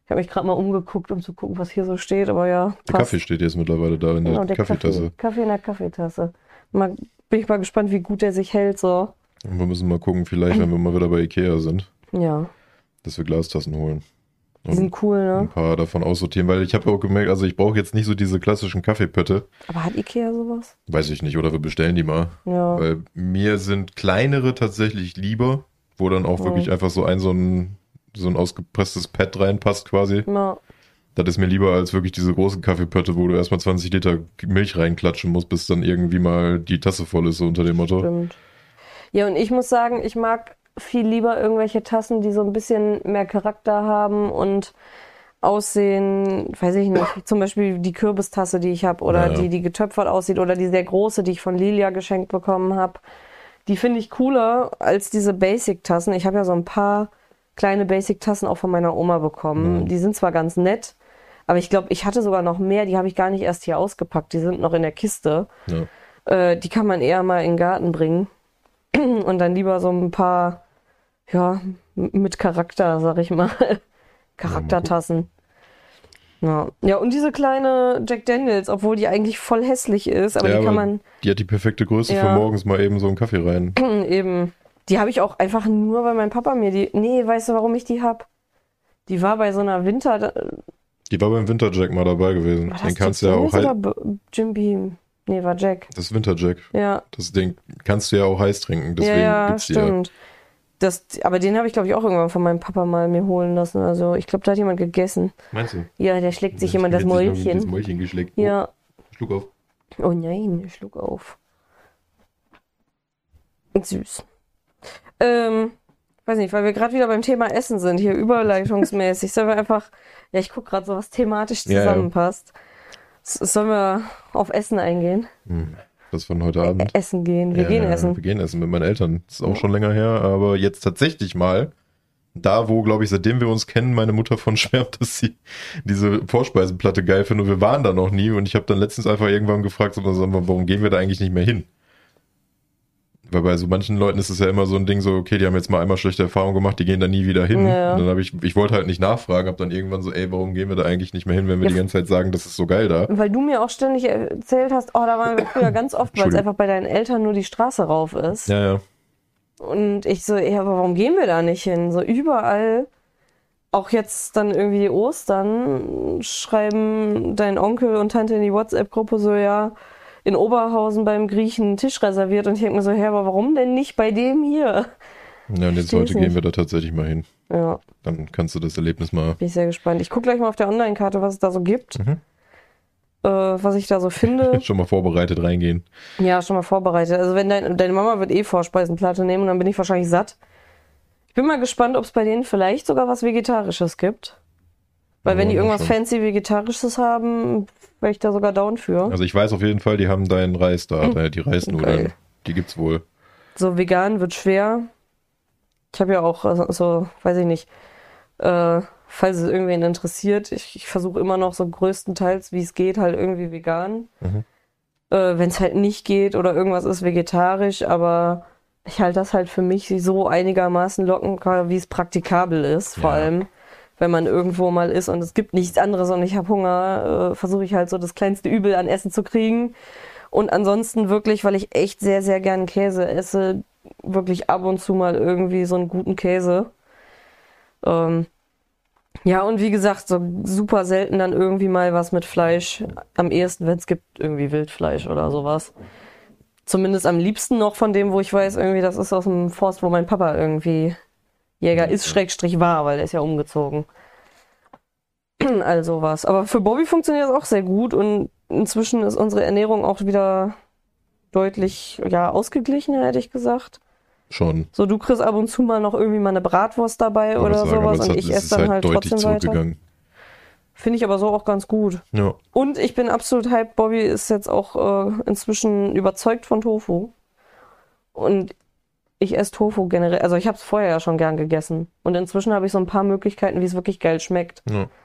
Ich habe mich gerade mal umgeguckt, um zu gucken, was hier so steht, aber ja, Der Kaffee steht jetzt mittlerweile da in der Genau, der Kaffeetasse. Kaffee, Kaffee in der Kaffeetasse. Mal, bin ich mal gespannt, wie gut der sich hält, so. Und wir müssen mal gucken, vielleicht, wenn wir mal wieder bei Ikea sind, Ja, dass wir Glastassen holen. Die sind cool, ein ne? paar davon aussortieren, weil ich habe auch gemerkt, also ich brauche jetzt nicht so diese klassischen Kaffeepötte. Aber hat Ikea sowas? Weiß ich nicht, oder wir bestellen die mal. Ja. Weil mir sind kleinere tatsächlich lieber, wo dann auch Mhm. wirklich einfach so ein so ein, so ein ausgepresstes Pad reinpasst quasi. ja. Das ist mir lieber als wirklich diese großen Kaffeepötte, wo du erstmal 20 Liter Milch reinklatschen musst, bis dann irgendwie mal die Tasse voll ist, so unter dem Motto. Stimmt. Ja, und ich muss sagen, ich mag viel lieber irgendwelche Tassen, die so ein bisschen mehr Charakter haben und aussehen, weiß ich nicht, <coughs> zum Beispiel die Kürbistasse, die ich habe, oder Ja, ja. die, die getöpfert aussieht, oder die sehr große, die ich von Lilia geschenkt bekommen habe. Die finde ich cooler als diese Basic-Tassen. Ich habe ja so ein paar kleine Basic-Tassen auch von meiner Oma bekommen. Mhm. Die sind zwar ganz nett, aber ich glaube, ich hatte sogar noch mehr, die habe ich gar nicht erst hier ausgepackt. Die sind noch in der Kiste. Ja. Äh, die kann man eher mal in den Garten bringen. Und dann lieber so ein paar, ja, mit Charakter, sag ich mal. <laughs> Charaktertassen. Ja. ja, und diese kleine Jack Daniels, obwohl die eigentlich voll hässlich ist, aber Ja, die kann aber man Die hat die perfekte Größe für Ja. morgens mal eben so einen Kaffee rein. <clears throat> eben. Die habe ich auch einfach nur, weil mein Papa mir die. Nee, weißt du, warum ich die hab? Die war bei so einer Winter. Die war beim Winterjack mal dabei gewesen. Den kannst du ja auch B- Jim Beam? Nee, war Jack. Das ist Winterjack. Ja, Das Ding kannst du ja auch heiß trinken. ja, Deswegen ja, gibt's die ja. Das, aber den habe ich, glaube ich, auch irgendwann von meinem Papa mal mir holen lassen. Also, ich glaube, da hat jemand gegessen. Meinst du? Ja, der schlägt sich jemand das Mäulchen. Das Mäulchen geschleckt. Oh, Ja. Schluck auf. Oh nein, schluck auf. Süß. Ähm, weiß nicht, weil wir gerade wieder beim Thema Essen sind, hier überleitungsmäßig. Sollen wir einfach, ja, ich gucke gerade so, was thematisch Ja, ja. zusammenpasst. S Sollen wir auf Essen eingehen? Hm. Das von heute Abend. Essen gehen. Wir Ja, gehen essen. Wir gehen essen mit meinen Eltern. Das ist auch schon länger her, aber jetzt tatsächlich mal. Da, wo, glaube ich, seitdem wir uns kennen, meine Mutter von <laughs> schwärmt, dass sie diese Vorspeisenplatte geil findet. Und wir waren da noch nie. Und ich habe dann letztens einfach irgendwann gefragt, warum gehen wir da eigentlich nicht mehr hin? Weil bei so manchen Leuten ist es ja immer so ein Ding, so, okay, die haben jetzt mal einmal schlechte Erfahrungen gemacht, die gehen da nie wieder hin. Ja. Und dann habe ich, ich wollte halt nicht nachfragen, habe dann irgendwann so, ey, warum gehen wir da eigentlich nicht mehr hin, wenn wir Ja. die ganze Zeit sagen, das ist so geil da? Weil du mir auch ständig erzählt hast, oh, da waren wir früher ganz oft, weil es einfach bei deinen Eltern nur die Straße rauf ist. Ja, ja. Und ich so, ja, aber warum gehen wir da nicht hin? So überall, auch jetzt dann irgendwie Ostern, schreiben dein Onkel und Tante in die WhatsApp-Gruppe so, ja, in Oberhausen beim Griechen einen Tisch reserviert. Und ich denke mir so, ja, aber warum denn nicht bei dem hier? Ja, und jetzt heute gehen wir da tatsächlich mal hin. Ja, Dann kannst du das Erlebnis mal. bin ich sehr gespannt. Ich gucke gleich mal auf der Online-Karte, was es da so gibt. Mhm. Äh, was ich da so finde. <laughs> Schon mal vorbereitet reingehen. ja, schon mal vorbereitet. Also wenn dein, deine Mama wird eh Vorspeisenplatte nehmen dann bin ich wahrscheinlich satt. Ich bin mal gespannt, ob es bei denen vielleicht sogar was Vegetarisches gibt. Weil wenn die irgendwas schauen. fancy Vegetarisches haben, wäre ich da sogar down für. Also ich weiß auf jeden Fall, die haben deinen Reis da, äh, die Reisnudeln. Geil. Die gibt's wohl. So vegan wird schwer. Ich habe ja auch äh, so, weiß ich nicht, äh, falls es irgendwen interessiert, ich, ich versuche immer noch so größtenteils, wie es geht, halt irgendwie vegan. Mhm. Äh, Wenn es halt nicht geht oder irgendwas ist vegetarisch, aber ich halte das halt für mich so einigermaßen locken, wie es praktikabel ist, vor Ja. allem. Wenn man irgendwo mal ist und es gibt nichts anderes und ich habe Hunger, äh, versuche ich halt so das kleinste Übel an Essen zu kriegen. Und ansonsten wirklich, weil ich echt sehr, sehr gern Käse esse, wirklich ab und zu mal irgendwie so einen guten Käse. Ähm, ja, und wie gesagt, so super selten dann irgendwie mal was mit Fleisch. Am ehesten, wenn es gibt, irgendwie Wildfleisch oder sowas. Zumindest am liebsten noch von dem, wo ich weiß, irgendwie, das ist aus dem Forst, wo mein Papa irgendwie Jäger ist, Schrägstrich war, weil der ist ja umgezogen. <clears throat> Also was. Aber für Bobby funktioniert das auch sehr gut und inzwischen ist unsere Ernährung auch wieder deutlich, ja, ausgeglichener, hätte ich gesagt. Schon. So, du kriegst ab und zu mal noch irgendwie mal eine Bratwurst dabei wollte oder sagen, aber sowas und hat- ich es esse dann halt, deutlich trotzdem weiter. Finde ich aber so auch ganz gut. Ja. Und ich bin absolut hyped. Bobby ist jetzt auch äh, inzwischen überzeugt von Tofu. Und ich esse Tofu generell. Also ich habe es vorher ja schon gern gegessen. Und inzwischen habe ich so ein paar Möglichkeiten, wie es wirklich geil schmeckt. ja. <clears throat>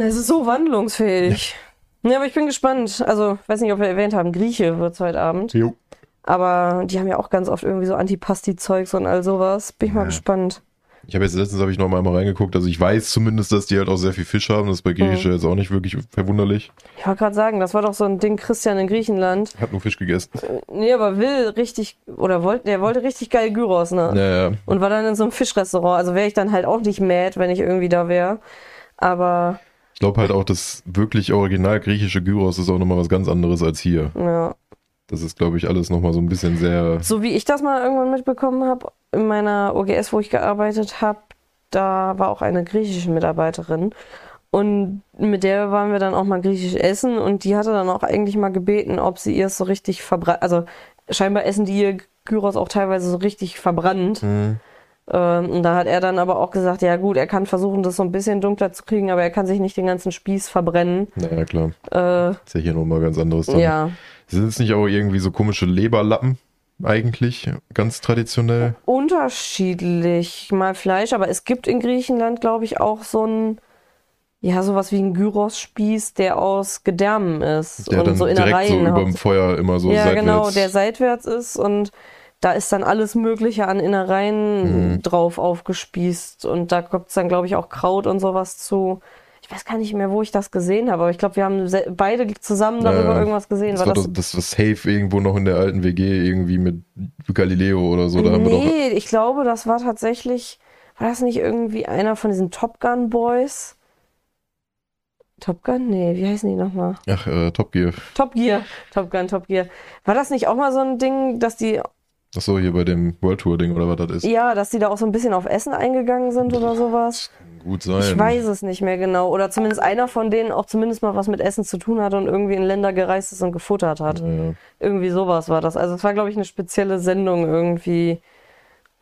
Es ist so wandlungsfähig. Ja. aber ich bin gespannt. Also, weiß nicht, ob wir erwähnt haben, Grieche wird's heute Abend. Jo. Aber die haben ja auch ganz oft irgendwie so Antipasti-Zeugs und all sowas. Bin ich mal Ja. gespannt. Ich habe jetzt letztens habe ich noch mal einmal reingeguckt. Also ich weiß zumindest, dass die halt auch sehr viel Fisch haben. Das ist bei Mhm. Griechisch jetzt auch nicht wirklich verwunderlich. Ich wollte gerade sagen, das war doch so ein Ding Christian in Griechenland. Hat nur Fisch gegessen. Nee, aber will richtig, oder wollte, der wollte richtig geil Gyros, ne? Ja, ja. Und war dann in so einem Fischrestaurant. Also wäre ich dann halt auch nicht mad, wenn ich irgendwie da wäre. Aber, Ich glaube halt auch, das wirklich original griechische Gyros ist auch nochmal was ganz anderes als hier. ja. Das ist, glaube ich, alles nochmal so ein bisschen sehr. So wie ich das mal irgendwann mitbekommen habe, in meiner OGS, wo ich gearbeitet habe, da war auch eine griechische Mitarbeiterin. Und mit der waren wir dann auch mal griechisch essen und die hatte dann auch eigentlich mal gebeten, ob sie ihr es so richtig verbrannt, also scheinbar essen die ihr Gyros auch teilweise so richtig verbrannt. Hm. Ähm, und da hat er dann aber auch gesagt, ja gut, er kann versuchen, das so ein bisschen dunkler zu kriegen, aber er kann sich nicht den ganzen Spieß verbrennen. Naja, klar. Äh, Ist ja hier nochmal ganz anderes. Dann. ja, Sind es nicht auch irgendwie so komische Leberlappen? Eigentlich? Ganz traditionell? unterschiedlich mal Fleisch, aber es gibt in Griechenland, glaube ich, auch so ein, ja, sowas wie ein Gyros-Spieß, der aus Gedärmen ist Der und dann so direkt so über dem. Feuer immer so ja, seitwärts. genau, der seitwärts ist und da ist dann alles Mögliche an Innereien Mhm. drauf aufgespießt und da kommt dann, glaube ich, auch Kraut und sowas zu. Ich weiß gar nicht mehr, wo ich das gesehen habe, aber ich glaube, wir haben beide zusammen darüber Ja, irgendwas gesehen. Das War das, das, war safe irgendwo noch in der alten WG irgendwie mit Galileo oder so. Da haben wir doch, nee, ich glaube, das war tatsächlich, war das nicht irgendwie einer von diesen Top Gun Boys? Top Gun? Nee, wie heißen die nochmal? ach, äh, Top Gear. Top Gear. Top Gun, Top Gear. War das nicht auch mal so ein Ding, dass die, Ach so, hier bei dem World Tour Ding oder was das ist. ja, dass die da auch so ein bisschen auf Essen eingegangen sind oder sowas? Gut sein. Ich weiß es nicht mehr genau. Oder zumindest einer von denen auch zumindest mal was mit Essen zu tun hat und irgendwie in Länder gereist ist und gefuttert hat. Ja, ja. Irgendwie sowas war das. Also es war, glaube ich, eine spezielle Sendung irgendwie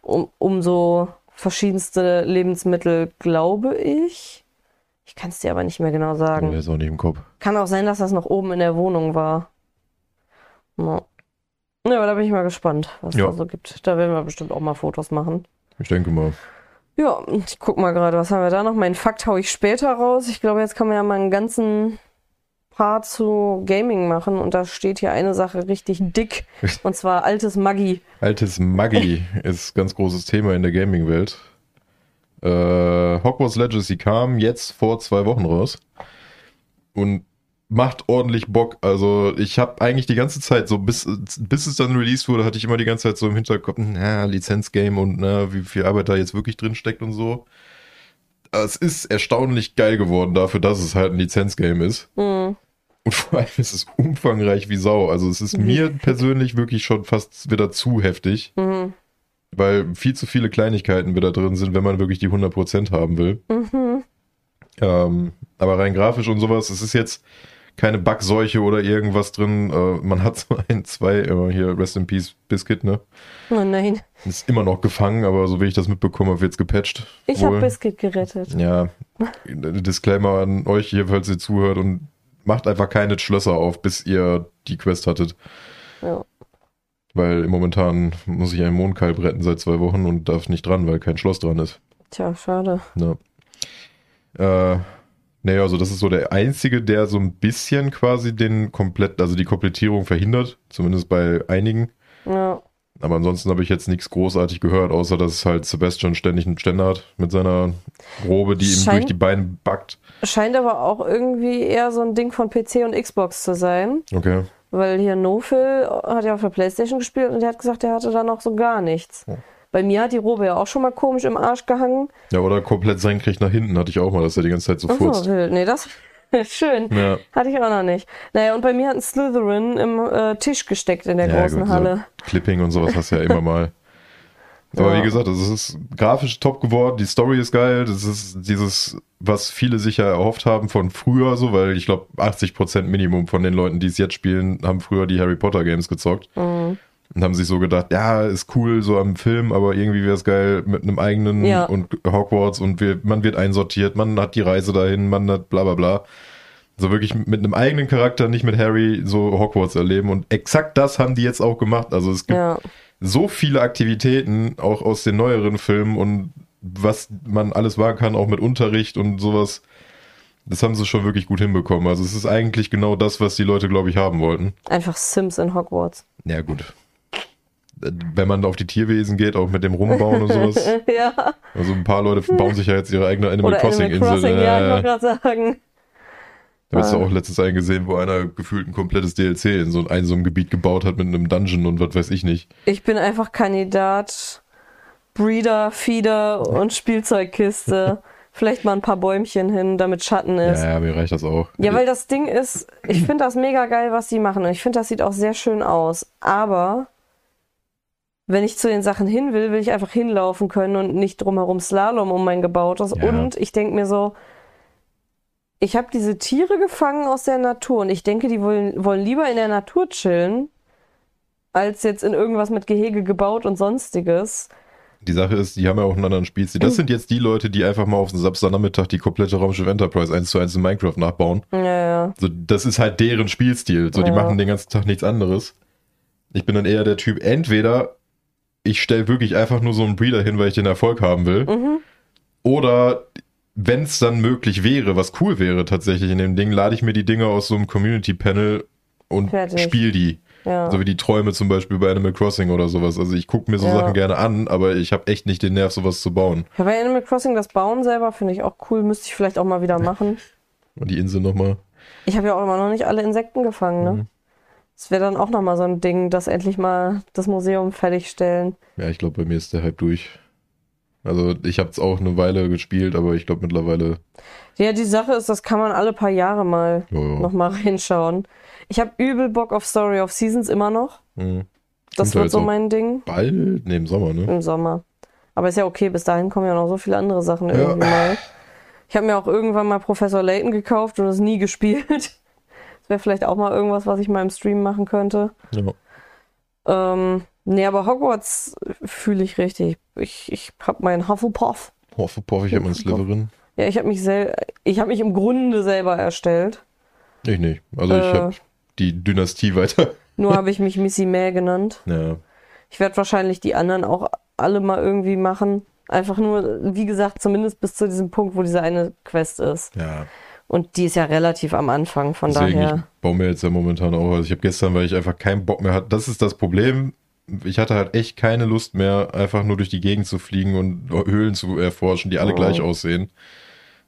um, um so verschiedenste Lebensmittel, glaube ich. Ich kann es dir aber nicht mehr genau Der sagen. ist auch nicht im Kopf. Kann auch sein, dass das noch oben in der Wohnung war. Ja, ja aber da bin ich mal gespannt, was Ja. da so gibt. Da werden wir bestimmt auch mal Fotos machen. Ich denke mal. Ja, ich guck mal gerade, was haben wir da noch? Meinen Fakt hau ich später raus. Ich glaube, jetzt kann man ja mal einen ganzen Part zu Gaming machen und da steht hier eine Sache richtig dick <laughs> und zwar altes Maggi. Altes Maggi <laughs> ist ganz großes Thema in der Gaming-Welt. Äh, Hogwarts Legacy kam jetzt vor zwei Wochen raus und macht ordentlich Bock. Also ich habe eigentlich die ganze Zeit so, bis, bis es dann released wurde, hatte ich immer die ganze Zeit so im Hinterkopf, na, Lizenzgame und na, wie viel Arbeit da jetzt wirklich drin steckt und so. Es ist erstaunlich geil geworden dafür, dass es halt ein Lizenzgame ist. Hm. Und vor allem ist es umfangreich wie Sau. Also es ist mir persönlich wirklich schon fast wieder zu heftig. Mhm. weil viel zu viele Kleinigkeiten wieder drin sind, wenn man wirklich die 100% haben will. Mhm. Ähm, aber rein grafisch und sowas, es ist jetzt keine Backseuche oder irgendwas drin. Äh, man hat so ein, zwei, äh, hier Rest in Peace Biscuit, ne? Oh nein. Ist immer noch gefangen, aber so wie ich das mitbekommen habe, wird's gepatcht. Ich habe Biscuit gerettet. Ja, Disclaimer an euch hier, falls ihr zuhört und macht einfach keine Schlösser auf, bis ihr die Quest hattet. Ja. Weil momentan muss ich einen Mondkalb retten seit zwei Wochen und darf nicht dran, weil kein Schloss dran ist. Tja, schade. Ja. Äh, naja, also das ist so der einzige, der so ein bisschen quasi den komplett, also die Komplettierung verhindert, zumindest bei einigen. Ja. Aber ansonsten habe ich jetzt nichts großartig gehört, außer dass halt Sebastian ständig einen Ständer hat mit seiner Robe, die ihm Schein- durch die Beine backt. Scheint aber auch irgendwie eher so ein Ding von PC und Xbox zu sein. Okay. Weil hier Nofil hat ja auf der Playstation gespielt und der hat gesagt, der hatte da noch so gar nichts. Oh. Bei mir hat die Robe ja auch schon mal komisch im Arsch gehangen. Ja, oder komplett senkrecht nach hinten hatte ich auch mal, dass er die ganze Zeit so so, furzt. wild. Nee, das ist <laughs> schön. Ja. Hatte ich auch noch nicht. Naja, und bei mir hat ein Slytherin im äh, Tisch gesteckt in der Ja, großen gut, Halle. So Clipping und sowas hast du ja immer <laughs> mal. Aber Ja. wie gesagt, also es ist grafisch top geworden, die Story ist geil, das ist dieses, was viele sich ja erhofft haben von früher so, weil ich glaube 80% Minimum von den Leuten, die es jetzt spielen, haben früher die Harry Potter Games gezockt Mhm. Und haben sich so gedacht, ja, ist cool so am Film, aber irgendwie wäre es geil mit einem eigenen Ja. und Hogwarts und wir, man wird einsortiert, man hat die Reise dahin, man hat bla bla bla. So wirklich mit einem eigenen Charakter, nicht mit Harry, so Hogwarts erleben. Und exakt das haben die jetzt auch gemacht. Also es gibt Ja. so viele Aktivitäten, auch aus den neueren Filmen und was man alles wagen kann, auch mit Unterricht und sowas. Das haben sie schon wirklich gut hinbekommen. Also es ist eigentlich genau das, was die Leute, glaube ich, haben wollten. Einfach Sims in Hogwarts. Ja, gut. Wenn man auf die Tierwesen geht, auch mit dem Rumbauen und sowas. <laughs> ja. Also ein paar Leute bauen sich ja jetzt ihre eigene Animal Oder Crossing Animal Insel. Crossing, ja, ich wollte gerade sagen. Da hast du Ah. auch letztens einen gesehen, wo einer gefühlt ein komplettes DLC in so ein, so einem Gebiet gebaut hat mit einem Dungeon und was weiß ich nicht. Ich bin einfach Kandidat, Breeder, Feeder und Spielzeugkiste. <laughs> Vielleicht mal ein paar Bäumchen hin, damit Schatten ist. Ja, ja, mir reicht das auch. Ja, weil das Ding ist, ich finde das mega geil, was die machen. Und ich finde, das sieht auch sehr schön aus. Aber wenn ich zu den Sachen hin will, will ich einfach hinlaufen können und nicht drumherum Slalom um mein Gebautes. Ja. Und ich denke mir so, ich habe diese Tiere gefangen aus der Natur und ich denke, die wollen, wollen lieber in der Natur chillen, als jetzt in irgendwas mit Gehege gebaut und sonstiges. Die Sache ist, die haben ja auch einen anderen Spielstil. Das sind jetzt die Leute, die einfach mal auf den Samstagnachmittag die komplette Raumschiff Enterprise 1 zu 1 in Minecraft nachbauen. Ja, ja. So, das ist halt deren Spielstil. So, die Ja. machen den ganzen Tag nichts anderes. Ich bin dann eher der Typ, entweder ich stelle wirklich einfach nur so einen Breeder hin, weil ich den Erfolg haben will. Mhm. Oder wenn es dann möglich wäre, was cool wäre tatsächlich in dem Ding, lade ich mir die Dinger aus so einem Community-Panel und Fertig. spiel die. ja. So wie die Träume zum Beispiel bei Animal Crossing oder sowas. Also ich gucke mir so Ja. Sachen gerne an, aber ich habe echt nicht den Nerv, sowas zu bauen. Ja, bei Animal Crossing das Bauen selber finde ich auch cool, müsste ich vielleicht auch mal wieder <laughs> machen. Und die Insel nochmal. Ich habe ja auch immer noch nicht alle Insekten gefangen, ne? Mhm. Das wäre dann auch nochmal so ein Ding, dass endlich mal das Museum fertigstellen. Ja, ich glaube, bei mir ist der Hype durch. Also ich habe es auch eine Weile gespielt, aber ich glaube mittlerweile. Ja, die Sache ist, das kann man alle paar Jahre mal Ja, ja. nochmal reinschauen. Ich habe übel Bock auf Story of Seasons immer noch. Hm. Das wird so mein Ding Bald? Ne, im Sommer, ne? im Sommer. Aber ist ja okay, bis dahin kommen ja noch so viele andere Sachen Ja. irgendwie mal. Ich habe mir auch irgendwann mal Professor Layton gekauft und es nie gespielt. Das wäre vielleicht auch mal irgendwas, was ich mal im Stream machen könnte. Ja. Ähm, nee, aber Hogwarts fühle ich richtig. Ich, ich habe meinen Hufflepuff. Hufflepuff, ich habe meinen Slytherin. Ja, ich habe mich sel ich habe mich im Grunde selber erstellt. Ich nicht. Also ich Äh. habe die Dynastie weiter. <laughs> Nur habe ich mich Missy May genannt. Ja. Ich werde wahrscheinlich die anderen auch alle mal irgendwie machen. Einfach nur, wie gesagt, zumindest bis zu diesem Punkt, wo diese eine Quest ist. Ja. Und die ist ja relativ am Anfang, von Deswegen, ich daher. baue mir jetzt ja momentan auch. Also ich habe gestern, weil ich einfach keinen Bock mehr hatte. Das ist das Problem. Ich hatte halt echt keine Lust mehr, einfach nur durch die Gegend zu fliegen und Höhlen zu erforschen, die alle Oh. gleich aussehen.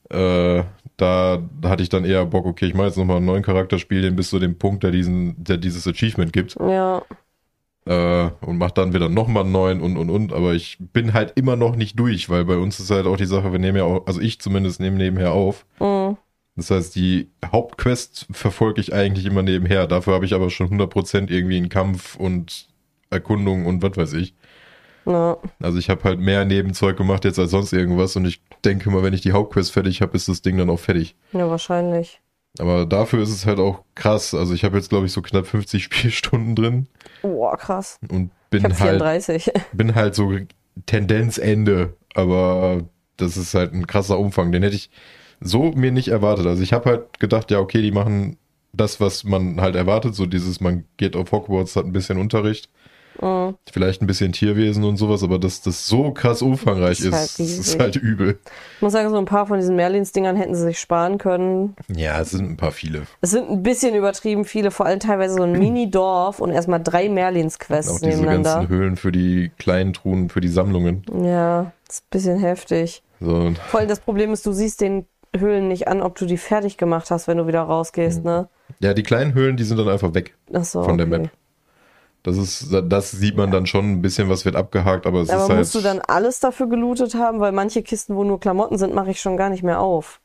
Äh, da hatte ich dann eher Bock, okay, ich mache jetzt nochmal einen neuen Charakter, spiele den bis zu dem Punkt, der diesen, der dieses Achievement gibt. Ja, Äh, und mach dann wieder nochmal einen neuen und und und. Aber ich bin halt immer noch nicht durch, weil bei uns ist halt auch die Sache, wir nehmen ja auch, also ich zumindest nehme nebenher auf. mm, Das heißt, die Hauptquest verfolge ich eigentlich immer nebenher. Dafür habe ich aber schon 100% irgendwie einen Kampf und Erkundung und was weiß ich. Ja. Also ich habe halt mehr Nebenzeug gemacht jetzt als sonst irgendwas und ich denke mal, wenn ich die Hauptquest fertig habe, ist das Ding dann auch fertig. ja, wahrscheinlich. Aber dafür ist es halt auch krass. Also ich habe jetzt, glaube ich, so knapp 50 <laughs> Spielstunden drin Boah, krass. und Ich bin habe halt, 34. <laughs> bin halt so Tendenzende. Aber das ist halt ein krasser Umfang. Den hätte ich so mir nicht erwartet. Also ich habe halt gedacht, ja, okay, die machen das, was man halt erwartet. So dieses, man geht auf Hogwarts, hat ein bisschen Unterricht. Mhm. Vielleicht ein bisschen Tierwesen und sowas, aber dass das so krass umfangreich Ist ist, halt das ist halt übel. Ich muss sagen, so ein paar von diesen Merlins-Dingern hätten sie sich sparen können. Ja, es sind ein paar viele. Es sind ein bisschen übertrieben viele, vor allem teilweise so ein <clears throat> Mini-Dorf und erstmal drei Auch Merlins-Quests diese nebeneinander. ganzen Höhlen für die kleinen Truhen, für die Sammlungen. Ja, das ist ein bisschen heftig. So, Vor allem das Problem ist, du siehst den Höhlen nicht an, ob du die fertig gemacht hast, wenn du wieder rausgehst, ne? ja, die kleinen Höhlen, die sind dann einfach weg so, von der okay. Map. Das ist, das sieht man dann schon ein bisschen, was wird abgehakt, aber es Aber ist halt. musst du dann alles dafür gelootet haben? Weil manche Kisten, wo nur Klamotten sind, mache ich schon gar nicht mehr auf.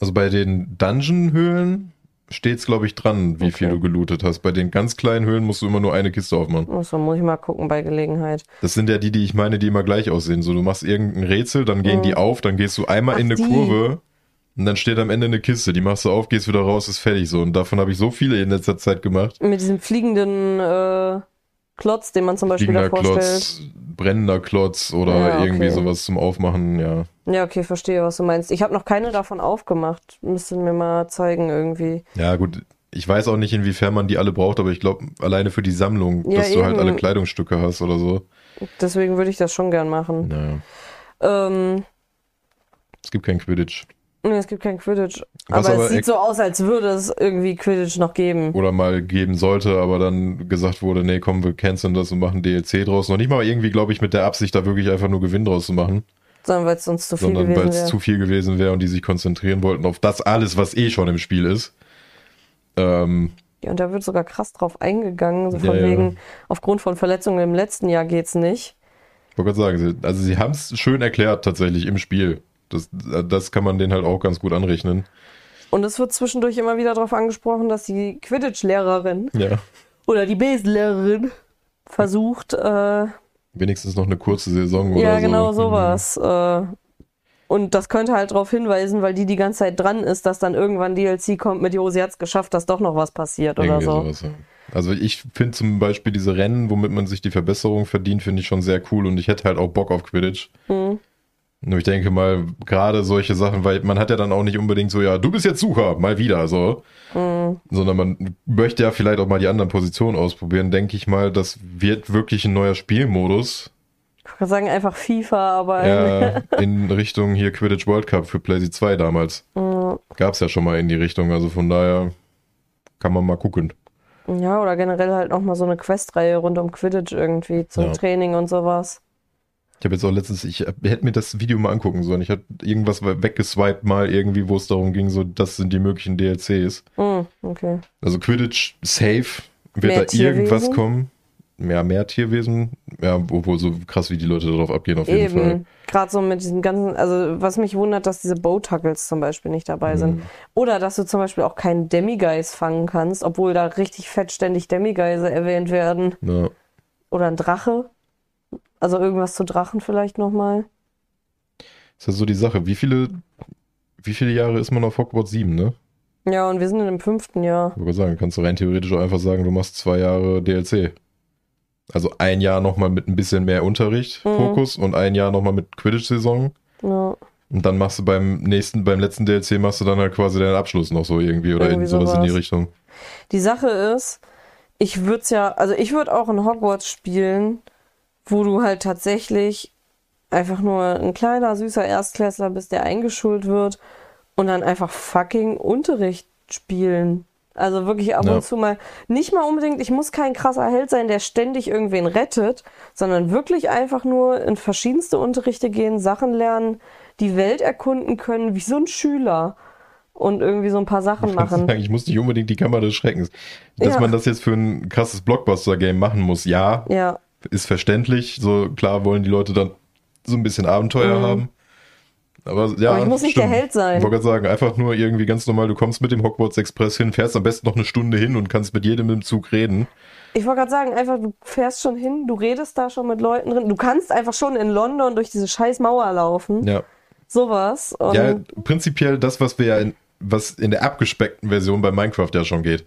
Also bei den Dungeon-Höhlen steht's, glaube ich, dran, wie Okay. viel du gelootet hast. Bei den ganz kleinen Höhlen musst du immer nur eine Kiste aufmachen. Achso, muss ich mal gucken bei Gelegenheit. Das sind ja die, die ich meine, die immer gleich aussehen. So, du machst irgendein Rätsel, dann gehen Mhm. die auf, dann gehst du einmal Ach, in eine die. Kurve und dann steht am Ende eine Kiste. Die machst du auf, gehst wieder raus, ist fertig so. Und davon habe ich so viele in letzter Zeit gemacht. Mit diesem fliegenden äh, Klotz, den man zum Beispiel Fliegender da vorstellt. Klotz, brennender Klotz oder Ja, okay. irgendwie sowas zum Aufmachen, ja. Ja, okay, verstehe, was du meinst. Ich habe noch keine davon aufgemacht. Müssten mir mal zeigen irgendwie. Ja, gut. Ich weiß auch nicht, inwiefern man die alle braucht, aber ich glaube, alleine für die Sammlung, Ja, dass du halt eben. alle Kleidungsstücke hast oder so. Deswegen würde ich das schon gern machen. Naja. Ähm, Es gibt kein Quidditch. Nee, es gibt kein Quidditch. Was aber, aber es sieht so aus, als würde es irgendwie Quidditch noch geben. Oder mal geben sollte, aber dann gesagt wurde, nee, komm, wir canceln das und machen DLC draus. Noch nicht mal irgendwie, glaube ich, mit der Absicht, da wirklich einfach nur Gewinn draus zu machen. Sondern weil es sonst zu viel sondern weil gewesen es wäre. zu viel gewesen wäre und die sich konzentrieren wollten auf das alles, was eh schon im Spiel ist. Ähm, Ja, und da wird sogar krass drauf eingegangen, so von Ja, ja. wegen, aufgrund von Verletzungen im letzten Jahr geht's nicht. ich wollte gerade sagen, also sie haben es schön erklärt tatsächlich im Spiel. Das, das kann man denen halt auch ganz gut anrechnen. Und es wird zwischendurch immer wieder darauf angesprochen, dass die Quidditch-Lehrerin Ja. oder die Besenlehrerin versucht, äh, Wenigstens noch eine kurze Saison oder ja, so. genau sowas. Äh, und das könnte halt darauf hinweisen, weil die die ganze Zeit dran ist, dass dann irgendwann DLC kommt mit, jo, sie hat's geschafft, dass doch noch was passiert oder Irgendwie so. sowas, ja. Also ich finde zum Beispiel diese Rennen, womit man sich die Verbesserung verdient, finde ich schon sehr cool und ich hätte halt auch Bock auf Quidditch. Mhm. Nur ich denke mal, gerade solche Sachen, weil man hat ja dann auch nicht unbedingt so, ja, du bist jetzt Sucher, mal wieder, so. Mhm. Sondern man möchte ja vielleicht auch mal die anderen Positionen ausprobieren, denke ich mal, das wird wirklich ein neuer Spielmodus. Ich kann sagen, einfach FIFA, aber Ja, <laughs> in Richtung hier Quidditch World Cup für PlayStation 2 damals. Mhm. Gab es ja schon mal in die Richtung, also von daher kann man mal gucken. Ja, oder generell halt nochmal so eine Questreihe rund um Quidditch irgendwie zum Ja. Training und sowas. Ich habe jetzt auch letztens, ich hab- hätte mir das Video mal angucken sollen. Ich hatte irgendwas weggeswiped mal irgendwie, wo es darum ging, so das sind die möglichen DLCs. Hm, okay. Also Quidditch safe, wird Mehr da irgendwas kommen? Ja, mehr Tierwesen. Ja, obwohl so krass wie die Leute darauf abgehen, auf jeden Fall. Eben. Gerade so mit diesen ganzen, also was mich wundert, dass diese Bowtuckles zum Beispiel nicht dabei Mhm. sind. Oder dass du zum Beispiel auch keinen Demigeis fangen kannst, obwohl da richtig fett ständig Demigeise erwähnt werden. Ja. Oder ein Drache. Also irgendwas zu Drachen vielleicht nochmal. Ist ja so die Sache. Wie viele, wie viele Jahre ist man auf Hogwarts 7, ne? Ja, und wir sind in dem fünften Jahr. Ich würde sagen, kannst du rein theoretisch auch einfach sagen, du machst zwei Jahre DLC. Also ein Jahr nochmal mit ein bisschen mehr Unterricht, Mhm. Fokus und ein Jahr nochmal mit Quidditch-Saison. Ja. Und dann machst du beim nächsten, beim letzten DLC machst du dann halt quasi deinen Abschluss noch so irgendwie oder Irgendwie in sowas in die. Richtung. Die Sache ist, ich würde es ja, also ich würde auch in Hogwarts spielen, wo du halt tatsächlich einfach nur ein kleiner, süßer Erstklässler bist, der eingeschult wird und dann einfach fucking Unterricht spielen. Also wirklich ab Ja. und zu mal, nicht mal unbedingt, ich muss kein krasser Held sein, der ständig irgendwen rettet, sondern wirklich einfach nur in verschiedenste Unterrichte gehen, Sachen lernen, die Welt erkunden können, wie so ein Schüler und irgendwie so ein paar Sachen <laughs> machen. Ich muss nicht unbedingt die Kammer des Schreckens. Dass Ja. man das jetzt für ein krasses Blockbuster-Game machen muss, ja, Ja, ist verständlich. So klar wollen die Leute dann so ein bisschen Abenteuer Mhm. haben. Aber ja, Aber ich muss nicht stimmt. der Held sein. Ich wollte gerade sagen, einfach nur irgendwie ganz normal, du kommst mit dem Hogwarts Express hin, fährst am besten noch eine Stunde hin und kannst mit jedem im Zug reden. Ich wollte gerade sagen, einfach, du fährst schon hin, du redest da schon mit Leuten drin. Du kannst einfach schon in London durch diese scheiß Mauer laufen. Ja. Sowas. Ja. prinzipiell das, was wir ja in, was in der abgespeckten Version bei Minecraft ja schon geht.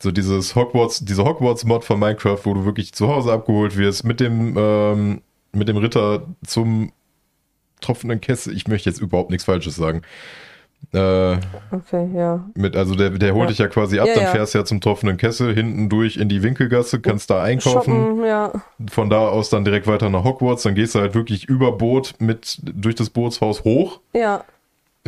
So dieses Hogwarts, diese Hogwarts-Mod von Minecraft, wo du wirklich zu Hause abgeholt wirst, mit dem, ähm, mit dem Ritter zum tropfenden Kessel. Ich möchte jetzt überhaupt nichts Falsches sagen. Äh, Okay, ja. mit, also der, der holt Ja. dich ja quasi ab, Ja, dann ja. fährst du ja zum tropfenden Kessel, hinten durch in die Winkelgasse, kannst da einkaufen, Shoppen, ja. von da aus dann direkt weiter nach Hogwarts, dann gehst du halt wirklich über Boot mit, durch das Bootshaus hoch Ja.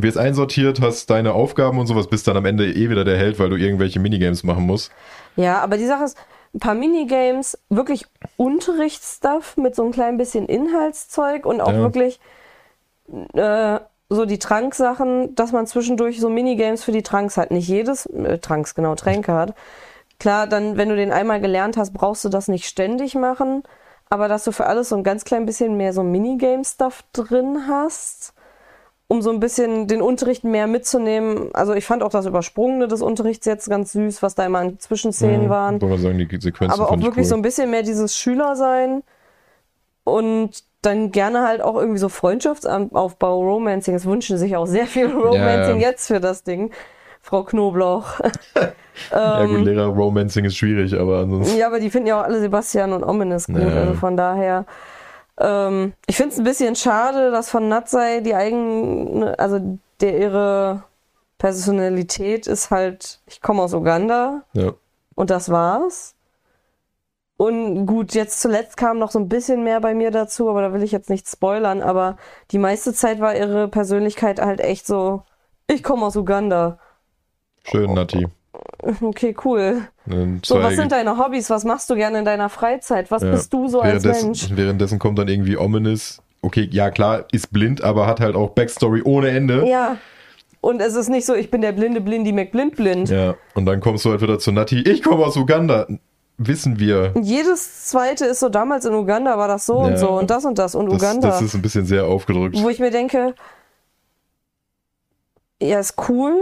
Wirst einsortiert, hast deine Aufgaben und sowas, bist dann am Ende eh wieder der Held, weil du irgendwelche Minigames machen musst. Ja, aber die Sache ist, ein paar Minigames, wirklich Unterrichtsstuff mit so ein klein bisschen Inhaltszeug und auch Ja. wirklich äh, so die Tranksachen, dass man zwischendurch so Minigames für die Tranks hat. Nicht jedes, äh, Tranks, genau, Tränke hat. Klar, dann, wenn du den einmal gelernt hast, brauchst du das nicht ständig machen, aber dass du für alles so ein ganz klein bisschen mehr so Minigame-Stuff drin hast, um so ein bisschen den Unterricht mehr mitzunehmen. Also ich fand auch das Übersprungene des Unterrichts jetzt ganz süß, was da immer an Zwischenszenen waren. Wollen wir sagen, die Sequenzen Aber auch wirklich so cool. ein bisschen mehr dieses Schülersein und dann gerne halt auch irgendwie so Freundschaftsaufbau, Romancing. Es wünschen sich auch sehr viel Romancing ja. jetzt für das Ding. Frau Knoblauch. <laughs> Ja ähm, gut, Lehrer-Romancing ist schwierig, aber ansonsten... Ja, aber die finden ja auch alle Sebastian und Ominous gut. Ja. Also von daher. Ähm, ich finde es ein bisschen schade, dass von Natsai die eigene, also der ihre Personalität ist halt, ich komme aus Uganda Ja. und das war's. Und gut, jetzt zuletzt kam noch so ein bisschen mehr bei mir dazu, aber da will ich jetzt nicht spoilern, aber die meiste Zeit war ihre Persönlichkeit halt echt so, ich komme aus Uganda. Schön, Nati. Okay, cool. Und So, was sind deine Hobbys? Was machst du gerne in deiner Freizeit? Was bist du so als Mensch? Währenddessen kommt dann irgendwie Ominous. Okay, ja klar, ist blind, aber hat halt auch Backstory ohne Ende. Ja. Und es ist nicht so, ich bin der blinde Blindi McBlindblind. Ja, und dann kommst du halt wieder zu Nati. Ich komme aus Uganda. Wissen wir. Und Jedes zweite ist so, damals in Uganda war das so und Ja. so und das und das und Das, Uganda. das ist ein bisschen sehr aufgedrückt. wo ich mir denke, ja, ist cool,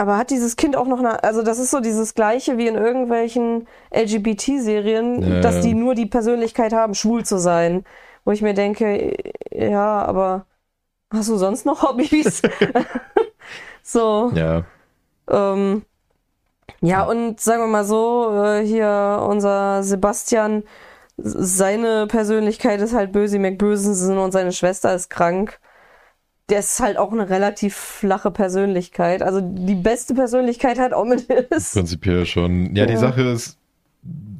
aber hat dieses Kind auch noch eine, also das ist so dieses gleiche wie in irgendwelchen LGBT-Serien, Ja, dass die nur die Persönlichkeit haben, schwul zu sein. Wo ich mir denke, ja, aber hast du sonst noch <laughs> Hobbys? <laughs> so. Ja, Ähm, ja, und sagen wir mal so, äh, hier unser Sebastian, seine Persönlichkeit ist halt Böse McBösensen und seine Schwester ist krank. Der ist halt auch eine relativ flache Persönlichkeit. Also die beste Persönlichkeit hat Ominous. <laughs> prinzipiell schon. Ja, die Ja. Sache ist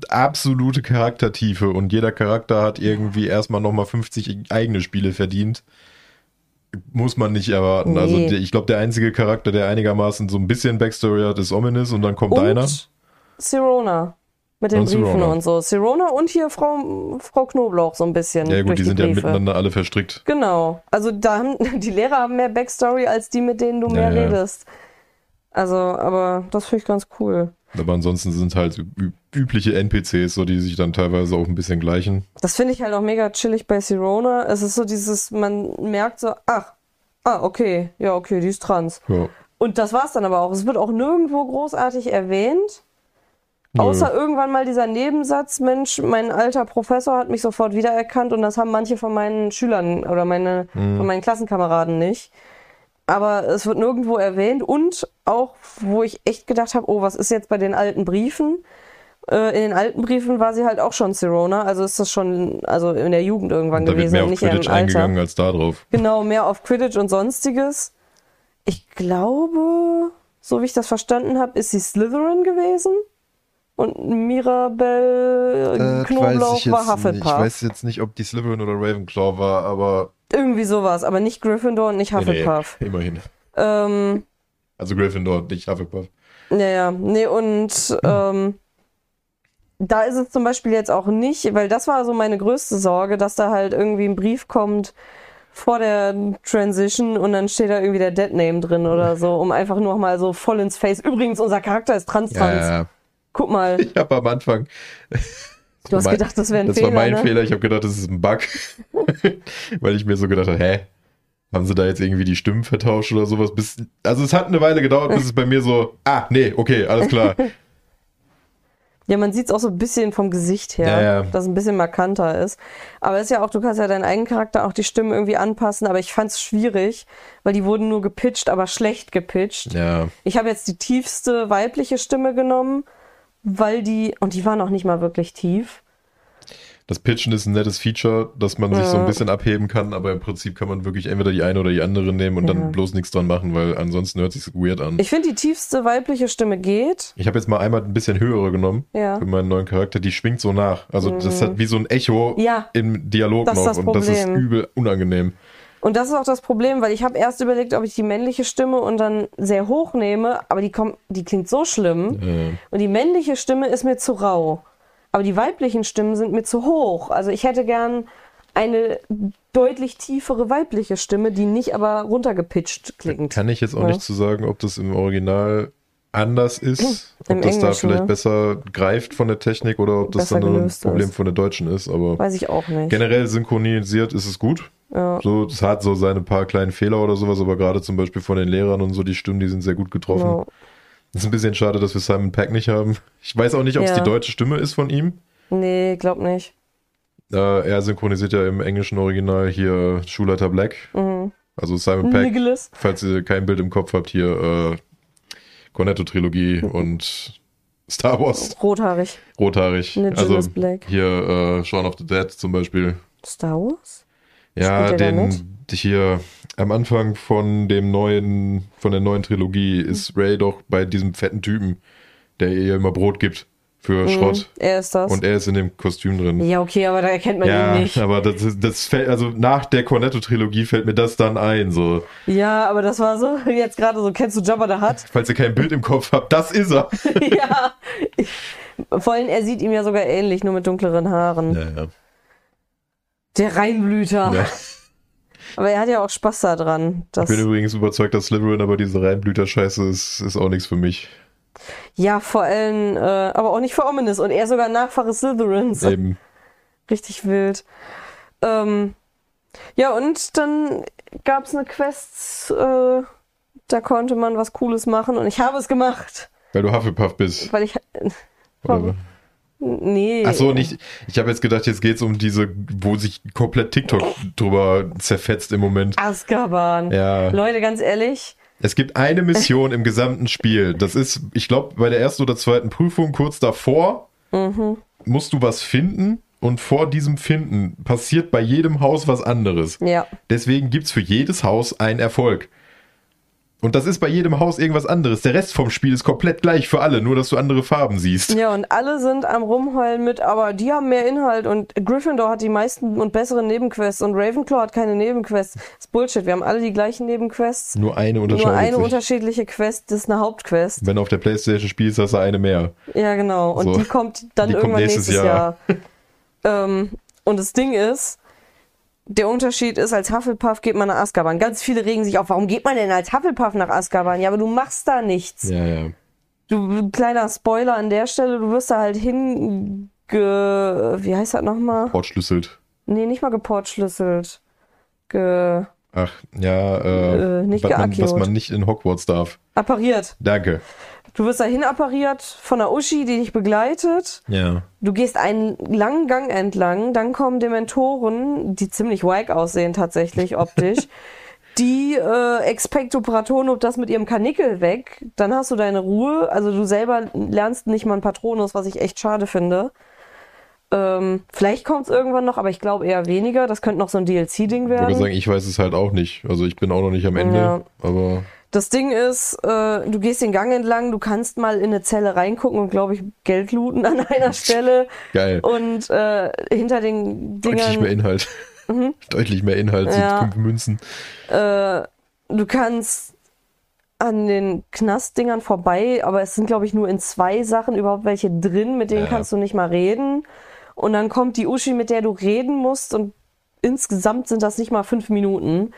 absolute Charaktertiefe und jeder Charakter hat irgendwie erstmal nochmal 50 eigene Spiele verdient. Muss man nicht erwarten. Also Nee. der- ich glaube, der einzige Charakter, der einigermaßen so ein bisschen Backstory hat, ist Ominous und dann kommt. Und Sirona. Mit den Und Briefen Sirona. und so. Sirona und hier Frau, Frau Knoblauch so ein bisschen. Ja gut, durch die sind ja Briefe. miteinander alle verstrickt. Genau. Also da haben <laughs> die Lehrer haben mehr Backstory als die, mit denen du mehr Ja, ja. redest. Also, aber das finde ich ganz cool. Aber ansonsten sind halt übliche NPCs, so die sich dann teilweise auch ein bisschen gleichen. Das finde ich halt auch mega chillig bei Sirona. Es ist so dieses, man merkt so, ach, ah, okay, ja, okay, die ist trans. Ja. Und das war's dann aber auch. Es wird auch nirgendwo großartig erwähnt. Nö. Außer irgendwann mal dieser Nebensatz, Mensch, mein alter Professor hat mich sofort wiedererkannt und das haben manche von meinen Schülern oder meine, Mhm. von meinen Klassenkameraden nicht. Aber es wird nirgendwo erwähnt und auch, wo ich echt gedacht habe, oh, was ist jetzt bei den alten Briefen? Äh, in den alten Briefen war sie halt auch schon Sirona, also ist das schon, also in der Jugend irgendwann Da wird gewesen, mehr auf nicht eher im Quidditch Alter. eingegangen als da drauf. Genau, mehr auf Quidditch und sonstiges. Ich glaube, so wie ich das verstanden habe, ist sie Slytherin gewesen. Und Mirabelle Knoblauch war Hufflepuff. jetzt nicht, ob die Slytherin oder Ravenclaw war, aber Irgendwie sowas, aber nicht Gryffindor und nicht nee, nee, Hufflepuff. immerhin. Ähm, Also Gryffindor, nicht Hufflepuff. naja, nee, und ähm, da ist es zum Beispiel jetzt auch nicht, weil das war so meine größte Sorge, dass da halt irgendwie ein Brief kommt vor der Transition und dann steht da irgendwie der Dead Name drin oder <laughs> so, um einfach nur mal so voll ins Face. Übrigens, unser Charakter ist trans-trans. Ja, ja. Guck mal, Ich habe am Anfang. <laughs> du hast mein- gedacht, das wäre ein Das Fehler. war mein ne? Fehler. Ich habe gedacht, das ist ein Bug. <laughs> Weil ich mir so gedacht habe, hä? Haben sie da jetzt irgendwie die Stimmen vertauscht oder sowas? Bis, also es hat eine Weile gedauert, bis es bei mir so, <laughs> ah, nee, okay, alles klar. Ja, man sieht es auch so ein bisschen vom Gesicht her, Ja, ja. dass es ein bisschen markanter ist. Aber es ist ja auch, du kannst ja deinen eigenen Charakter auch die Stimmen irgendwie anpassen, aber ich fand es schwierig, weil die wurden nur gepitcht, aber schlecht gepitcht. Ja, Ich habe jetzt die tiefste weibliche Stimme genommen, weil die, und die war noch nicht mal wirklich tief. das Pitchen ist ein nettes Feature, dass man sich so ein bisschen abheben kann, aber im Prinzip kann man wirklich entweder die eine oder die andere nehmen und Ja. dann bloß nichts dran machen, weil ansonsten hört sich weird an. Ich finde, die tiefste weibliche Stimme geht. Ich habe jetzt mal einmal ein bisschen höhere genommen Ja. für meinen neuen Charakter. Die schwingt so nach. Also das hat wie so ein Echo Ja. im Dialog Das ist noch das und das ist übel unangenehm. Und das ist auch das Problem, weil ich habe erst überlegt, ob ich die männliche Stimme und dann sehr hoch nehme, aber die, kommt, die klingt so schlimm. Äh, Und die männliche Stimme ist mir zu rau. Aber die weiblichen Stimmen sind mir zu hoch. Also ich hätte gern eine deutlich tiefere weibliche Stimme, die nicht aber runtergepitcht klingt. kann ich jetzt auch Ja. nicht zu sagen, ob das im Original anders ist, ob Im das da Englischen, vielleicht ne? besser greift von der Technik oder ob das Besser dann ein Problem ist. von der Deutschen ist. Aber Weiß ich auch nicht. generell synchronisiert ist es gut. Ja. So, es hat so seine paar kleinen Fehler oder sowas, aber gerade zum Beispiel von den Lehrern und so, die Stimmen, die sind sehr gut getroffen. Genau. Ist ein bisschen schade, dass wir Simon Peck nicht haben. Ich weiß auch nicht, ob es Ja. die deutsche Stimme ist von ihm. Nee, glaub nicht. Äh, er synchronisiert ja im englischen Original hier Schulleiter Black. Mhm. Also Simon Peck, Nicholas. falls ihr kein Bild im Kopf habt, hier äh, Cornetto-Trilogie und Star Wars, Rothaarig. rothaarig. Nicholas Also Black. hier äh, Shaun of the Dead zum Beispiel. Star Wars? Ja, da den hier am Anfang von dem neuen, von der neuen Trilogie ist Ray doch bei diesem fetten Typen, der ihr immer Brot gibt für Schrott. Er ist das. Und er ist in dem Kostüm drin. ja, okay, aber da erkennt man Ja, ihn nicht. aber das, ist- das fällt, also nach der Cornetto-Trilogie fällt mir das dann ein, so. Ja, aber das war so, <laughs> jetzt gerade so, kennst du Jabba the Hutt? Falls ihr kein Bild im Kopf habt, das ist er. <laughs> ja. Vor allem, er sieht ihm ja sogar ähnlich, nur mit dunkleren Haaren. Ja, ja. Der Reinblüter. ja. Aber er hat ja auch Spaß daran. Ich bin übrigens überzeugt, dass Slytherin, aber diese Reinblüter-Scheiße ist, ist auch nichts für mich. ja, vor allem, äh, aber auch nicht für Ominous. Und er sogar Nachfahre Slytherins. Eben. Richtig wild. Ähm, ja, und dann gab es eine Quest, äh, da konnte man was Cooles machen und ich habe es gemacht. Weil du Hufflepuff bist. Weil ich. Oder? Nee. Ach so, nicht. Ich habe jetzt gedacht, jetzt geht's um diese, wo sich komplett TikTok drüber zerfetzt im Moment. Azkaban. Ja. Leute, ganz ehrlich. Es gibt eine Mission im gesamten Spiel. Das ist, ich glaube, bei der ersten oder zweiten Prüfung kurz davor musst du was finden und vor diesem Finden passiert bei jedem Haus was anderes. Ja. Deswegen gibt's für jedes Haus einen Erfolg. Und das ist bei jedem Haus irgendwas anderes. Der Rest vom Spiel ist komplett gleich für alle, nur dass du andere Farben siehst. Ja, und alle sind am Rumheulen mit, aber die haben mehr Inhalt und Gryffindor hat die meisten und besseren Nebenquests und Ravenclaw hat keine Nebenquests. Das ist Bullshit. Wir haben alle die gleichen Nebenquests. Nur eine Nur unterscheidet eine sich. unterschiedliche Quest, das ist eine Hauptquest. Wenn du auf der Playstation spielst, hast du eine mehr. Ja, genau. Und So. die kommt dann Die kommt irgendwann nächstes nächstes, Jahr. Jahr. ähm, und das Ding ist, der Unterschied ist, als Hufflepuff geht man nach Azkaban. Ganz viele regen sich auf, warum geht man denn als Hufflepuff nach Azkaban? Ja, aber du machst da nichts. Ja, ja. Du, kleiner Spoiler an der Stelle, du wirst da halt hinge... Wie heißt das nochmal? Portschlüsselt. Nee, nicht mal geportschlüsselt. Ge... Ach, ja, äh, Äh, nicht was, man, was man nicht in Hogwarts darf. Appariert. Danke. Du wirst dahin appariert von einer Uschi, die dich begleitet. Ja. Du gehst einen langen Gang entlang, dann kommen Dementoren, die ziemlich wack aussehen tatsächlich optisch. <laughs> Die äh, Expecto Patronum das mit ihrem Kanickel weg, dann hast du deine Ruhe. Also du selber lernst nicht mal ein Patronus, was ich echt schade finde. Ähm, vielleicht kommt es irgendwann noch, aber ich glaube eher weniger. Das könnte noch so ein DLC-Ding Ich würde werden. sagen, ich weiß es halt auch nicht. Also ich bin auch noch nicht am Ende, Ja. aber Das Ding ist, äh, du gehst den Gang entlang, du kannst mal in eine Zelle reingucken und, glaube ich, Geld looten an einer <laughs> Stelle. geil. Und äh, hinter den Deutlich mehr Dingern, Inhalt. Deutlich mehr Inhalt sind Mhm. <laughs> Ja. fünf Münzen. äh, du kannst an den Knastdingern vorbei, aber es sind, glaube ich, nur in zwei Sachen überhaupt welche drin, mit denen Ja. kannst du nicht mal reden. Und dann kommt die Uschi, mit der du reden musst und insgesamt sind das nicht mal fünf Minuten.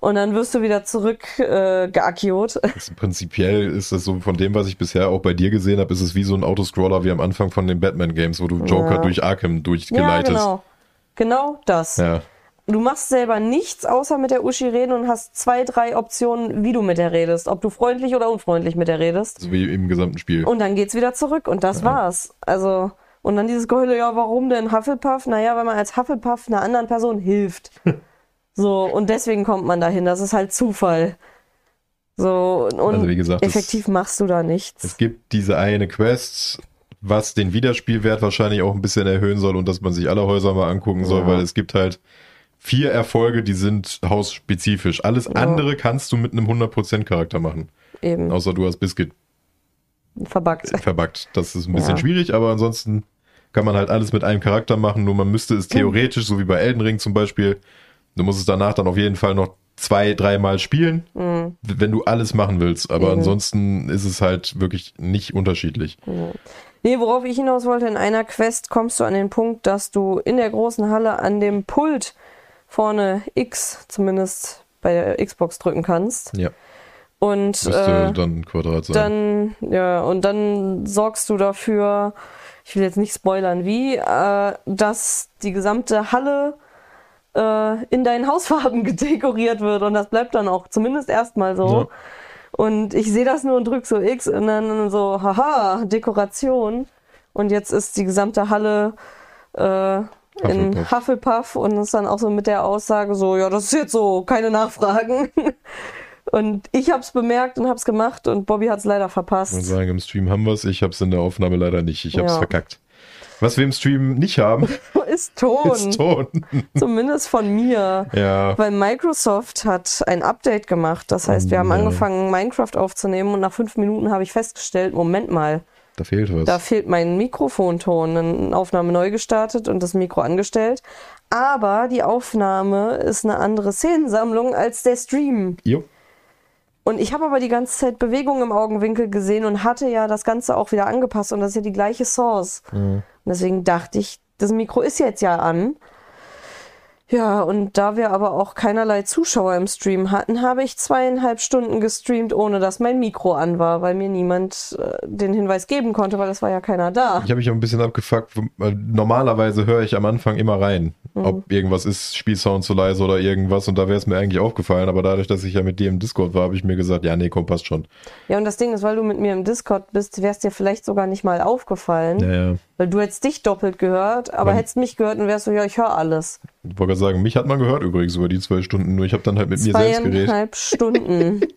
Und dann wirst du wieder zurück äh, geackiot. Das prinzipiell ist es so, von dem, was ich bisher auch bei dir gesehen habe, ist es wie so ein Autoscroller wie am Anfang von den Batman-Games, wo du Joker Ja. durch Arkham Ja, durchgeleitest. genau. Genau das. Ja. du machst selber nichts außer mit der Uschi reden und hast zwei, drei Optionen, wie du mit der redest. Ob du freundlich oder unfreundlich mit der redest. So wie im gesamten Spiel. Und dann geht's wieder zurück und das war's. Also, und dann dieses Geheule, ja, warum denn Hufflepuff? Naja, weil man als Hufflepuff einer anderen Person hilft. <laughs> so, und deswegen kommt man dahin. Das ist halt Zufall. So, und Also wie gesagt, es- effektiv machst du da nichts. Es gibt diese eine Quest, was den Wiederspielwert wahrscheinlich auch ein bisschen erhöhen soll und dass man sich alle Häuser mal angucken soll, Ja. weil es gibt halt vier Erfolge, die sind hausspezifisch. Alles andere kannst du mit einem 100% Charakter machen. Eben, Außer du hast Biscuit verbuggt. verbuggt. Das ist ein bisschen Ja. schwierig, aber ansonsten kann man halt alles mit einem Charakter machen. Nur man müsste es theoretisch, so wie bei Elden Ring zum Beispiel, du musst es danach dann auf jeden Fall noch zwei, dreimal spielen, w- wenn du alles machen willst. Aber Mhm. ansonsten ist es halt wirklich nicht unterschiedlich. Nee, worauf ich hinaus wollte, in einer Quest kommst du an den Punkt, dass du in der großen Halle an dem Pult vorne X, zumindest bei der Xbox drücken kannst. Ja, Und äh, dann Quadrat sein. dann, ja, und dann sorgst du dafür, ich will jetzt nicht spoilern, wie, äh, dass die gesamte Halle äh, in deinen Hausfarben <laughs> gedekoriert wird und das bleibt dann auch zumindest erstmal so. Ja. Und ich sehe das nur und drück so X und dann so, haha, Dekoration. Und jetzt ist die gesamte Halle äh, in Hufflepuff. Hufflepuff und ist dann auch so mit der Aussage so, ja, das ist jetzt so, keine Nachfragen. <laughs> Und ich hab's bemerkt und hab's gemacht und Bobby hat's leider Ich muss verpasst. sagen, im Stream haben wir es, ich habe es in der Aufnahme leider nicht. Ich habe es Ja. verkackt. Was wir im Stream nicht haben, <laughs> Ist Ton. ist Ton. <laughs> Zumindest von mir. ja, Weil Microsoft hat ein Update gemacht. Das heißt, wir haben Ja. angefangen, Minecraft aufzunehmen und nach fünf Minuten habe ich festgestellt, Moment mal, da fehlt was. da fehlt mein Mikrofonton. Dann Aufnahme neu gestartet und das Mikro angestellt. Aber die Aufnahme ist eine andere Szenensammlung als der Stream. jo. Und ich habe aber die ganze Zeit Bewegung im Augenwinkel gesehen und hatte ja das Ganze auch wieder angepasst und das ist ja die gleiche Source. Und deswegen dachte ich, das Mikro ist jetzt ja an. Ja, und da wir aber auch keinerlei Zuschauer im Stream hatten, habe ich zweieinhalb Stunden gestreamt, ohne dass mein Mikro an war, weil mir niemand äh, den Hinweis geben konnte, weil es war ja keiner da. Ich habe mich auch ein bisschen abgefuckt. weil Normalerweise höre ich am Anfang immer rein, Mhm. ob irgendwas ist, Spielsound zu leise oder irgendwas. Und da wäre es mir eigentlich aufgefallen. Aber dadurch, dass ich ja mit dir im Discord war, habe ich mir gesagt, ja, nee, komm, passt schon. Ja, und das Ding ist, weil du mit mir im Discord bist, wär's dir vielleicht sogar nicht mal aufgefallen, Ja, ja. weil du hättest dich doppelt gehört, aber Wann- hättest mich gehört und wärst so, ja, ich höre alles. Ich wollte gerade sagen, mich hat man gehört übrigens über die zwei Stunden. Nur ich habe dann halt mit mir selbst geredet. Zweieinhalb Stunden. <laughs>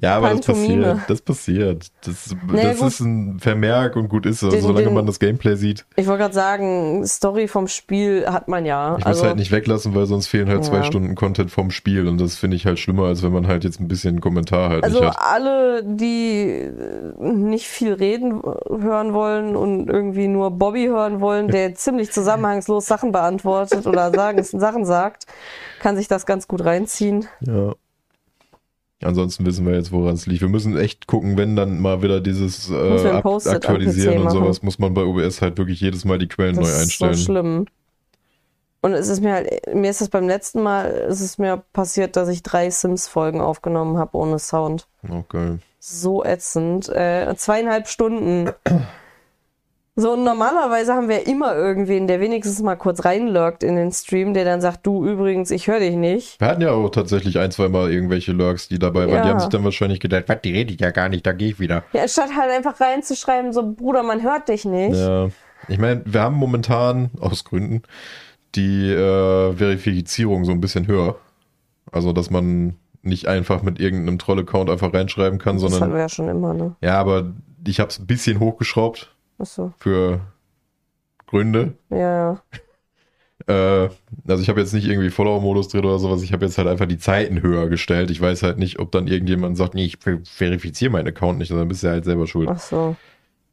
Ja, aber das passiert. Das passiert. Das, Naja, das ist ein Vermerk und gut ist es. Den- Solange den- man das Gameplay sieht. Ich wollte gerade sagen, Story vom Spiel hat man ja. Ich also, muss halt nicht weglassen, weil sonst fehlen halt zwei Ja. Stunden Content vom Spiel. Und das finde ich halt schlimmer, als wenn man halt jetzt ein bisschen Kommentar halt also nicht hat. alle, die äh, nicht viel reden hören wollen und irgendwie nur Bobby hören wollen, der ziemlich zusammenhangslos Sachen beantwortet oder sagen, <laughs> Sachen sagt, kann sich das ganz gut reinziehen. Ja. Ansonsten wissen wir jetzt, woran es liegt. Wir müssen echt gucken, wenn dann mal wieder dieses äh, am aktualisieren und machen. sowas, muss man bei OBS halt wirklich jedes Mal die Quellen Das neu ist einstellen. so schlimm. Und es ist mir halt, mir ist das beim letzten Mal, es ist mir passiert, dass ich drei Sims-Folgen aufgenommen habe ohne Sound. Okay. so ätzend. Äh, zweieinhalb Stunden. So, und normalerweise haben wir immer irgendwen, der wenigstens mal kurz reinlurkt in den Stream, der dann sagt, du übrigens, ich höre dich nicht. Wir hatten ja auch tatsächlich ein, zwei Mal irgendwelche Lurks, die dabei waren. Die Ja. haben sich dann wahrscheinlich gedacht, was, die rede ich ja gar nicht, da gehe ich wieder. Ja, anstatt halt einfach reinzuschreiben, so, Bruder, man hört dich nicht. Ja. Ich meine, wir haben momentan, aus Gründen, die äh, Verifizierung so ein bisschen höher. Also, dass man nicht einfach mit irgendeinem Troll-Account einfach reinschreiben kann, das hatten sondern wir ja schon immer, ne? ja, aber ich habe es ein bisschen hochgeschraubt Achso, für Gründe. ja, ja. <laughs> Äh, also ich habe jetzt nicht irgendwie Follower-Modus drin oder sowas, ich habe jetzt halt einfach die Zeiten höher gestellt. Ich weiß halt nicht, ob dann irgendjemand sagt, nee, ich ver- verifiziere meinen Account nicht, dann bist du halt selber schuld. Achso.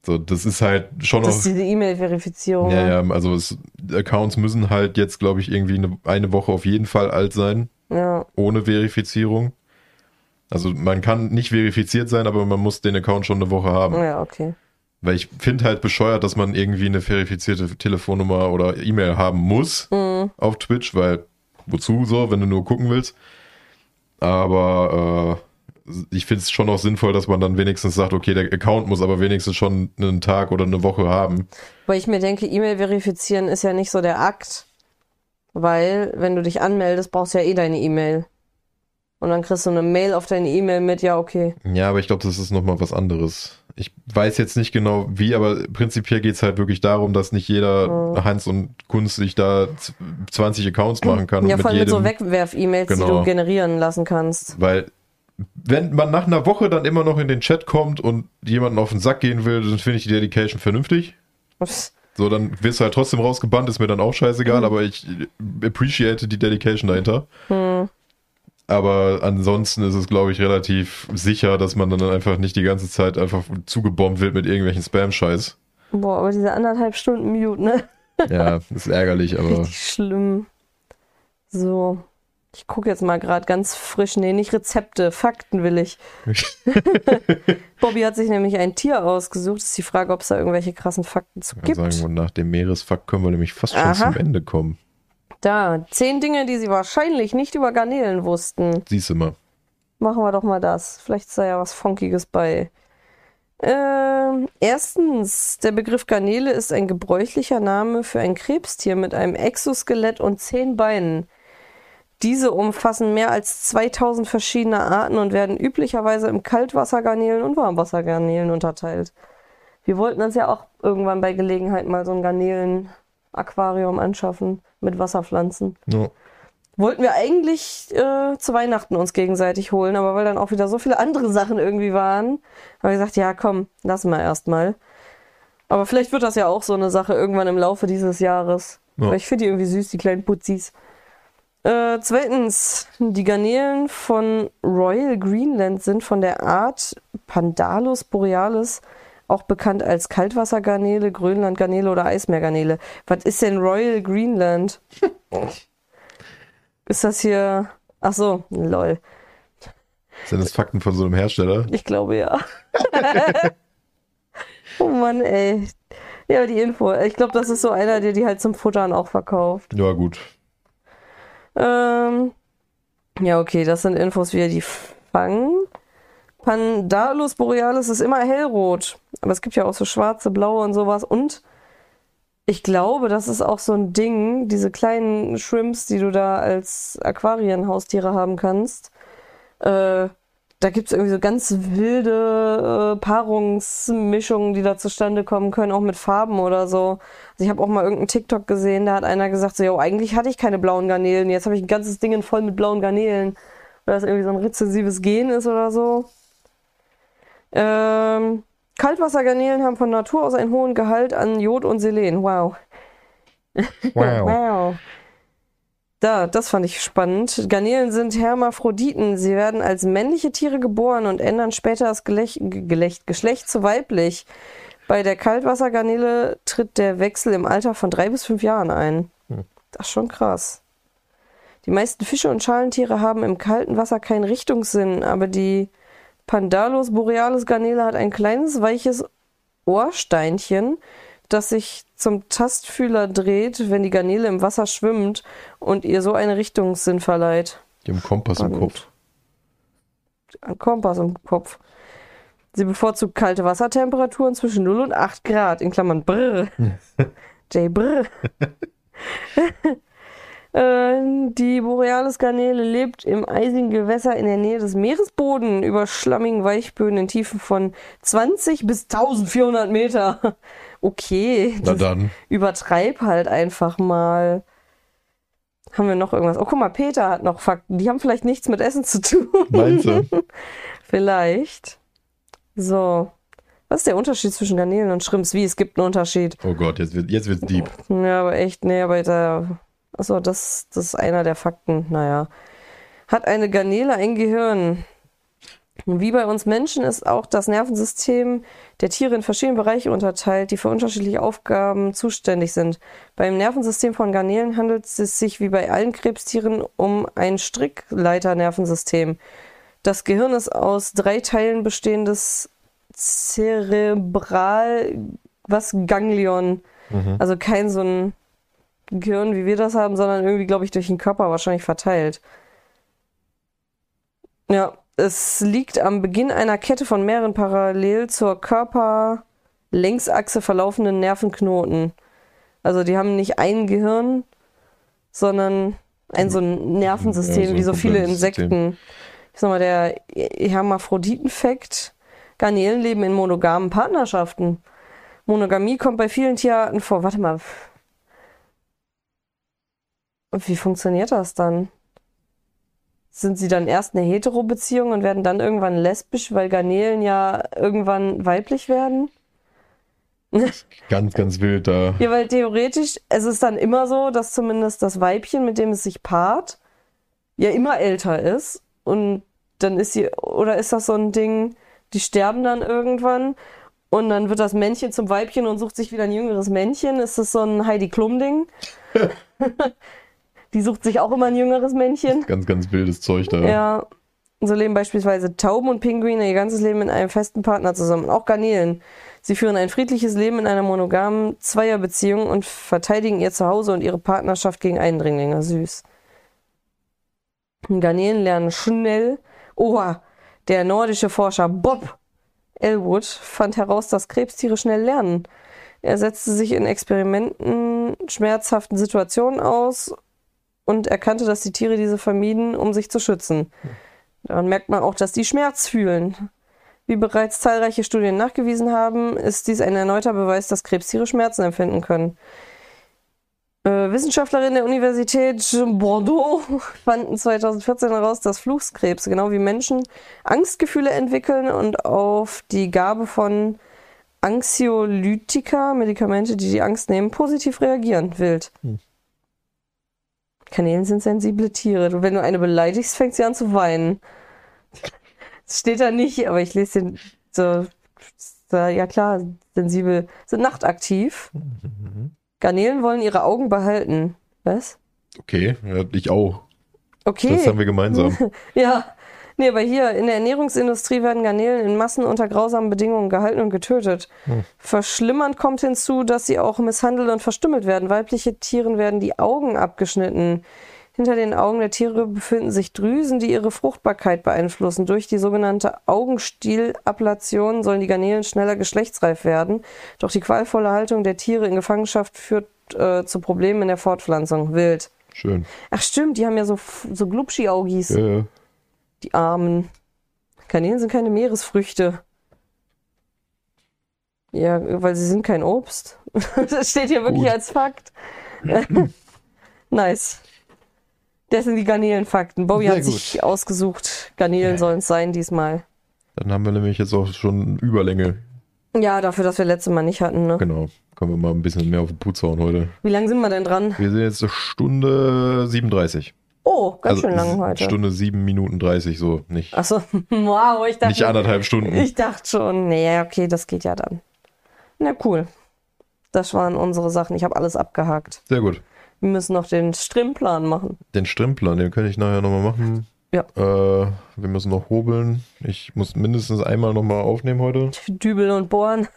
So, das ist halt schon Das ist noch. diese E-Mail-Verifizierung. Ja, ja, also es, Accounts müssen halt jetzt, glaube ich, irgendwie eine, eine Woche auf jeden Fall alt sein, ja. ohne Verifizierung. Also man kann nicht verifiziert sein, aber man muss den Account schon eine Woche haben. Ja, okay. Weil ich finde halt bescheuert, dass man irgendwie eine verifizierte Telefonnummer oder E-Mail haben muss Mhm. auf Twitch, weil wozu so, wenn du nur gucken willst. Aber äh, ich finde es schon auch sinnvoll, dass man dann wenigstens sagt, okay, der Account muss aber wenigstens schon einen Tag oder eine Woche haben. Weil ich mir denke, E-Mail verifizieren ist ja nicht so der Akt. Weil, wenn du dich anmeldest, brauchst du ja eh deine E-Mail. Und dann kriegst du eine Mail auf deine E-Mail mit, ja, okay. Ja, aber ich glaube, das ist nochmal was anderes. Ich weiß jetzt nicht genau wie, aber prinzipiell geht es halt wirklich darum, dass nicht jeder Oh. Hans und Kunst sich da z- 20 Accounts machen kann. Ja, und vor allem mit so jedem, Wegwerf-E-Mails, die Genau. du generieren lassen kannst. Weil wenn man nach einer Woche dann immer noch in den Chat kommt und jemanden auf den Sack gehen will, dann finde ich die Dedication vernünftig. So, dann wirst du halt trotzdem rausgebannt, ist mir dann auch scheißegal, aber ich appreciate die Dedication dahinter. Hm. Aber ansonsten ist es, glaube ich, relativ sicher, dass man dann einfach nicht die ganze Zeit einfach zugebombt wird mit irgendwelchen Spam-Scheiß. Boah, aber diese anderthalb Stunden Mute, ne? Ja, ist ärgerlich, aber Richtig schlimm. So. Ich gucke jetzt mal gerade ganz frisch. Nee, nicht Rezepte, Fakten will ich. <laughs> Bobby hat sich nämlich ein Tier ausgesucht. Ist die Frage, ob es da irgendwelche krassen Fakten zu ich gibt. kann sagen, und nach dem Meeresfakt können wir nämlich fast schon Aha. zum Ende kommen. Da, zehn Dinge, die sie wahrscheinlich nicht über Garnelen wussten. Siehst du mal. Machen wir doch mal das. Vielleicht ist da ja was Funkiges bei. Ähm, erstens, der Begriff Garnele ist ein gebräuchlicher Name für ein Krebstier mit einem Exoskelett und zehn Beinen. Diese umfassen mehr als 2000 verschiedene Arten und werden üblicherweise im Kaltwassergarnelen und Warmwassergarnelen unterteilt. Wir wollten uns ja auch irgendwann bei Gelegenheit mal so ein Garnelen-Aquarium anschaffen mit Wasserpflanzen. Ja. Wollten wir eigentlich äh, zu Weihnachten uns gegenseitig holen, aber weil dann auch wieder so viele andere Sachen irgendwie waren, haben wir gesagt, ja komm, lassen wir erstmal. Aber vielleicht wird das ja auch so eine Sache irgendwann im Laufe dieses Jahres. Ja. Weil ich finde die irgendwie süß, die kleinen Putzis. Äh, zweitens, die Garnelen von Royal Greenland sind von der Art Pandalus borealis, auch bekannt als Kaltwassergarnele, Grönlandgarnele oder Eismeergarnele. Was ist denn Royal Greenland? <laughs> Ist das hier. Ach so, lol. Sind das Fakten von so einem Hersteller? Ich glaube ja. <laughs> oh Mann, ey. Ja, die Info. Ich glaube, das ist so einer, der die halt zum Futtern auch verkauft. Ja, gut. Ähm, ja, okay, das sind Infos, wie er die fangen. Pandalus borealis ist immer hellrot. Aber es gibt ja auch so schwarze, blaue und sowas. Und ich glaube, das ist auch so ein Ding, diese kleinen Shrimps, die du da als Aquarienhaustiere haben kannst. Äh, da gibt es irgendwie so ganz wilde äh, Paarungsmischungen, die da zustande kommen können, auch mit Farben oder so. Also ich habe auch mal irgendeinen TikTok gesehen, da hat einer gesagt, so, jo, eigentlich hatte ich keine blauen Garnelen, jetzt habe ich ein ganzes Ding voll mit blauen Garnelen. Weil das irgendwie so ein rezessives Gen ist oder so. Ähm, Kaltwassergarnelen haben von Natur aus einen hohen Gehalt an Jod und Selen. Wow. <laughs> Wow. Wow. Da, das fand ich spannend. Garnelen sind Hermaphroditen. Sie werden als männliche Tiere geboren und ändern später das Gelech Gelech Geschlecht zu weiblich. Bei der Kaltwassergarnele tritt der Wechsel im Alter von drei bis fünf Jahren ein. Hm. Das ist schon krass. Die meisten Fische und Schalentiere haben im kalten Wasser keinen Richtungssinn, aber die Pandalus borealis Garnele hat ein kleines, weiches Ohrsteinchen, das sich zum Tastfühler dreht, wenn die Garnele im Wasser schwimmt und ihr so einen Richtungssinn verleiht. Die haben Kompass im Spannend. Kopf. Ein Kompass im Kopf. Sie bevorzugt kalte Wassertemperaturen zwischen 0 und 8 Grad, in Klammern brr. J brr. Äh, Die Borealis-Garnele lebt im eisigen Gewässer in der Nähe des Meeresbodens über schlammigen Weichböden in Tiefen von 20 bis 1400 Meter. <laughs> Okay, Na dann. übertreib halt einfach mal. Haben wir noch irgendwas? Oh, guck mal, Peter hat noch Fakten. Die haben vielleicht nichts mit Essen zu tun. Meinst du? <laughs> Vielleicht. So. Was ist der Unterschied zwischen Garnelen und Shrimps? Wie? Es gibt einen Unterschied. Oh Gott, jetzt wird jetzt wird's deep. Ja, aber echt, nee, aber da. Achso, das, das ist einer der Fakten. Naja. Hat eine Garnele ein Gehirn? Wie bei uns Menschen ist auch das Nervensystem der Tiere in verschiedene Bereiche unterteilt, die für unterschiedliche Aufgaben zuständig sind. Beim Nervensystem von Garnelen handelt es sich wie bei allen Krebstieren um ein Strickleiternervensystem. Das Gehirn ist aus drei Teilen bestehendes Zerebral, was Ganglion. Mhm. Also kein so ein Gehirn, wie wir das haben, sondern irgendwie, glaube ich, durch den Körper wahrscheinlich verteilt. Ja, es liegt am Beginn einer Kette von mehreren parallel zur Körperlängsachse verlaufenden Nervenknoten. Also die haben nicht ein Gehirn, sondern ein so ein Nervensystem, Ja, so ein wie so viele. Insekten. Ich sag mal, der Hermaphroditenfekt. Garnelen leben in monogamen Partnerschaften. Monogamie kommt bei vielen Tierarten vor. Warte mal. Und wie funktioniert das dann? Sind sie dann erst eine Hetero-Beziehung und werden dann irgendwann lesbisch, weil Garnelen ja irgendwann weiblich werden? <laughs> Ganz, ganz wild da. Ja, weil theoretisch, es ist dann immer so, dass zumindest das Weibchen, mit dem es sich paart, ja immer älter ist. Und dann ist sie, oder ist das so ein Ding, die sterben dann irgendwann und dann wird das Männchen zum Weibchen und sucht sich wieder ein jüngeres Männchen. Ist das so ein Heidi Klum-Ding? <laughs> die sucht sich auch immer ein jüngeres Männchen. Ganz, ganz wildes Zeug da. Ja. So leben beispielsweise Tauben und Pinguine ihr ganzes Leben mit einem festen Partner zusammen. Auch Garnelen. Sie führen ein friedliches Leben in einer monogamen Zweierbeziehung und verteidigen ihr Zuhause und ihre Partnerschaft gegen Eindringlinge. Süß. Garnelen lernen schnell. Oha, der nordische Forscher Bob Elwood fand heraus, dass Krebstiere schnell lernen. Er setzte sich in Experimenten schmerzhaften Situationen aus und erkannte, dass die Tiere diese vermieden, um sich zu schützen. Daran merkt man auch, dass die Schmerz fühlen. Wie bereits zahlreiche Studien nachgewiesen haben, ist dies ein erneuter Beweis, dass Krebstiere Schmerzen empfinden können. Äh, Wissenschaftlerinnen der Universität Bordeaux <laughs> fanden 2014 heraus, dass Fluchskrebs, genau wie Menschen, Angstgefühle entwickeln und auf die Gabe von Anxiolytika, Medikamente, die die Angst nehmen, positiv reagieren. Wild. Hm. Kanälen sind sensible Tiere. Wenn du eine beleidigst, fängt sie an zu weinen. Das steht da nicht, aber ich lese den so, ja klar, sensibel, sind nachtaktiv. Garnelen wollen ihre Augen behalten. Was? Okay, ja, ich auch. Okay. Das haben wir gemeinsam. <laughs> Ja. Nee, aber hier in der Ernährungsindustrie werden Garnelen in Massen unter grausamen Bedingungen gehalten und getötet. Hm. Verschlimmernd kommt hinzu, dass sie auch misshandelt und verstümmelt werden. Weibliche Tieren werden die Augen abgeschnitten. Hinter den Augen der Tiere befinden sich Drüsen, die ihre Fruchtbarkeit beeinflussen. Durch die sogenannte Augenstielablation sollen die Garnelen schneller geschlechtsreif werden. Doch die qualvolle Haltung der Tiere in Gefangenschaft führt äh, zu Problemen in der Fortpflanzung. Wild. Schön. Ach stimmt, die haben ja so, so Glubschi-Augis. Ja, ja. Die Armen. Garnelen sind keine Meeresfrüchte. Ja, weil sie sind kein Obst. <laughs> das steht hier wirklich Gut. als Fakt. <laughs> nice. Das sind die Garnelenfakten. Bobby Sehr hat sich ausgesucht. Garnelen sollen es sein diesmal. Dann haben wir nämlich jetzt auch schon Überlänge. Ja, dafür, dass wir letztes Mal nicht hatten. Ne? Genau. Können wir mal ein bisschen mehr auf den Putz hauen heute. Wie lange sind wir denn dran? Wir sind jetzt eine Stunde 37. Oh, ganz schön lang heute. Stunde 7 Minuten 30, so. Nicht, Achso, <laughs> wow, ich dachte. nicht anderthalb Stunden. Ich dachte schon, nee, okay, das geht ja dann. Na cool. Das waren unsere Sachen. Ich habe alles abgehakt. Sehr gut. Wir müssen noch den Strimplan machen. Den Strimmplan, den kann ich nachher nochmal machen. Ja. Äh, wir müssen noch hobeln. Ich muss mindestens einmal nochmal aufnehmen heute. Dübeln und bohren.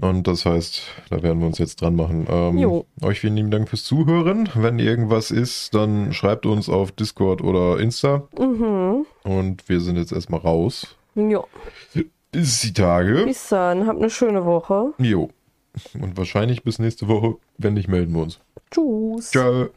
Und das heißt, da werden wir uns jetzt dran machen. Ähm, Jo. euch vielen lieben Dank fürs Zuhören. Wenn irgendwas ist, dann schreibt uns auf Discord oder Insta. Mhm. Und wir sind jetzt erstmal raus. Jo. Bis die Tage. Bis dann. Habt eine schöne Woche. Jo. Und wahrscheinlich bis nächste Woche. Wenn nicht, melden wir uns. Tschüss. Ciao.